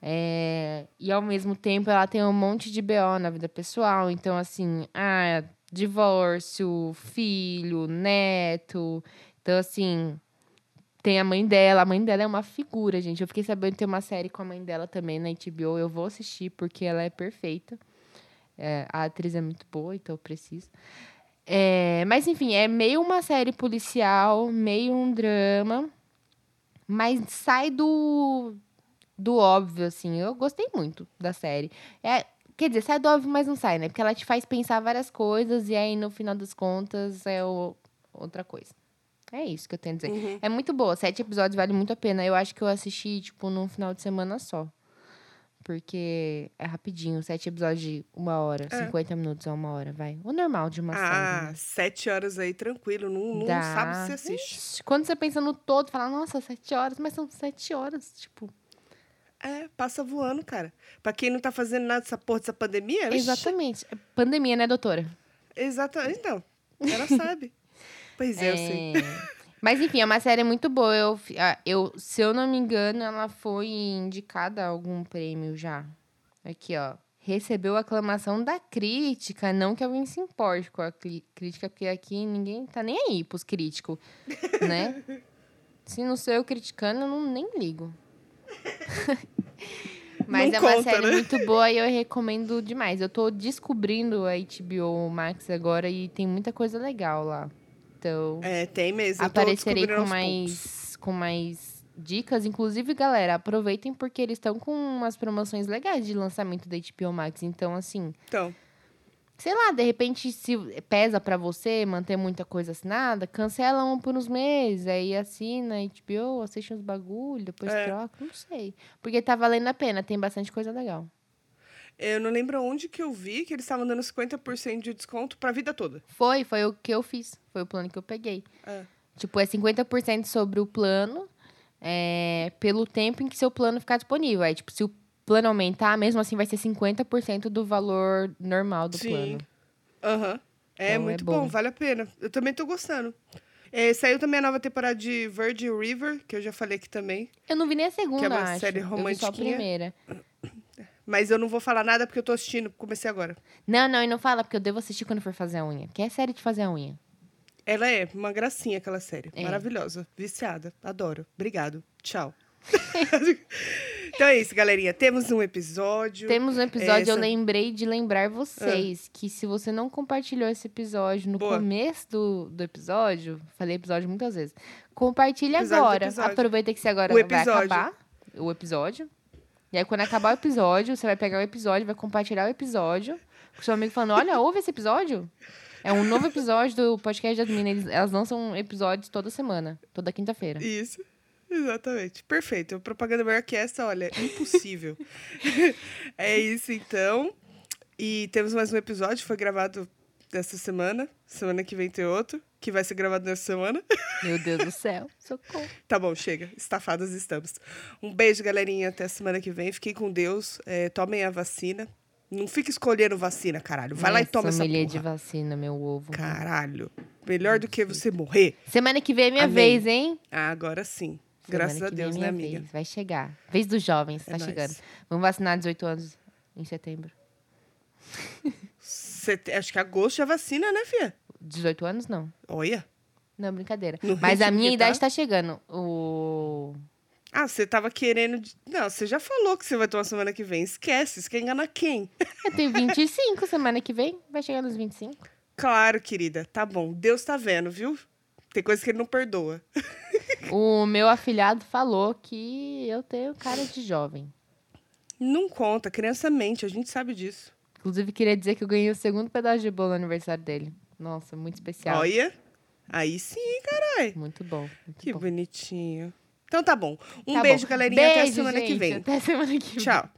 É, e ao mesmo tempo ela tem um monte de BO na vida pessoal. Então, assim, ah, divórcio, filho, neto. Então, assim, tem a mãe dela. A mãe dela é uma figura, gente. Eu fiquei sabendo que tem uma série com a mãe dela também na HBO. Eu vou assistir porque ela é perfeita. É, a atriz é muito boa, então eu preciso. É, mas, enfim, é meio uma série policial, meio um drama. Mas sai do, do óbvio, assim. Eu gostei muito da série. É, quer dizer, sai do óbvio, mas não sai, né? Porque ela te faz pensar várias coisas e aí, no final das contas, é o- outra coisa. É isso que eu tenho a dizer. Uhum. É muito boa. Sete episódios vale muito a pena. Eu acho que eu assisti, tipo, num final de semana só. Porque é rapidinho. Sete episódios de uma hora. É. 50 minutos a uma hora, vai. O normal de uma série. Ah, né? sete horas aí, tranquilo. Não, não Dá. sabe se assiste. Ixi, Quando você pensa no todo, fala, nossa, sete horas, mas são sete horas, tipo. É, passa voando, cara. Pra quem não tá fazendo nada dessa porra dessa pandemia, ixi, Exatamente. É Pandemia, né, doutora? Exatamente. Então, ela [laughs] sabe. Pois é, eu sei. Mas enfim, é uma série muito boa. Eu, ah, eu, se eu não me engano, ela foi indicada a algum prêmio já. Aqui, ó. Recebeu aclamação da crítica, não que alguém se importe com a crítica, porque aqui ninguém tá nem aí pros críticos, [laughs] né? se não sou eu criticando, eu não, nem ligo. [laughs] Mas Não é uma conta, série né? muito boa e eu recomendo demais. Eu tô descobrindo a HBO Max agora e tem muita coisa legal lá. Então, É, tem mesmo. aparecerei com mais, com mais dicas. Inclusive, galera, aproveitem porque eles estão com umas promoções legais de lançamento da HBO Max. Então, assim, Então, sei lá, de repente, se pesa pra você manter muita coisa assinada, cancela um por uns meses, aí assina HBO, assiste uns bagulho, depois É. troca, não sei. Porque tá valendo a pena, tem bastante coisa legal. Eu não lembro onde que eu vi que eles estavam dando 50% de desconto pra vida toda. Foi, foi o que eu fiz. Foi o plano que eu peguei. É. Tipo, é 50% sobre o plano, é, pelo tempo em que seu plano ficar disponível. Aí, tipo, se o plano aumentar, mesmo assim vai ser 50% do valor normal do Sim. plano. Aham. É Então, é muito bom. bom. vale a pena. Eu também tô gostando. É, saiu também a nova temporada de Virgin River, que eu já falei aqui também. Eu não vi nem a segunda, Que é uma acho. série Eu vi só a primeira. Mas eu não vou falar nada porque eu tô assistindo, comecei agora. Não, não, e não fala, porque eu devo assistir quando for fazer a unha. Que é série de fazer a unha. Ela é uma gracinha, aquela série. É. Maravilhosa. Viciada. Adoro. Obrigado. Tchau. [laughs] então é isso, galerinha. Temos um episódio. Temos um episódio, eu Essa- lembrei de lembrar vocês que se você não compartilhou esse episódio no Boa. começo do, do episódio, falei episódio muitas vezes, compartilhe agora. Aproveita que você agora O vai episódio. acabar o episódio. E aí, quando acabar o episódio, você vai pegar o episódio, vai compartilhar o episódio com seu amigo falando: Olha, ouve esse episódio. É um novo episódio do podcast das meninas. Elas lançam episódios toda semana, toda quinta-feira. Isso. Exatamente. Perfeito. Propaganda melhor que essa, olha, impossível. [laughs] é isso, então. E temos mais um episódio, foi gravado dessa semana. Semana que vem tem outro, que vai ser gravado nessa semana. [laughs] Meu Deus do céu, socorro. Tá bom, chega. Estafadas estamos. Um beijo, galerinha. Até semana que vem. Fiquem com Deus. É, tomem a vacina. Não fique escolhendo vacina, caralho. Vai lá e toma essa sommelier porra. de vacina, meu ovo. Caralho. Melhor do que você morrer. Semana que vem é minha Amém. vez, hein? Ah, agora sim. Semana Graças a é Deus, né, minha amiga? Vez. Vai chegar. Vez dos jovens, É tá nóis. chegando. Vamos vacinar 18 anos em setembro. Sete- Acho que agosto já vacina, né, filha? 18 anos, não. Olha. Não, brincadeira. No Mas a minha idade tá. tá chegando. O... Ah, você tava querendo. Não, você já falou que você vai tomar semana que vem. Esquece, você quer enganar quem? [laughs] Eu tenho 25 semana que vem. Vai chegar nos 25. Claro, querida. Tá bom. Deus tá vendo, viu? Tem coisa que ele não perdoa. [laughs] O meu afilhado falou que eu tenho cara de jovem. Não conta, criança mente, a gente sabe disso. Inclusive, queria dizer que eu ganhei o segundo pedaço de bolo no aniversário dele. Nossa, muito especial. Olha. Aí sim, caralho. Muito bom. Muito Que bom. bonitinho. Então tá bom. Um Tá beijo, bom. galerinha. até a Beijo, semana que gente. vem. Até semana que vem. Tchau.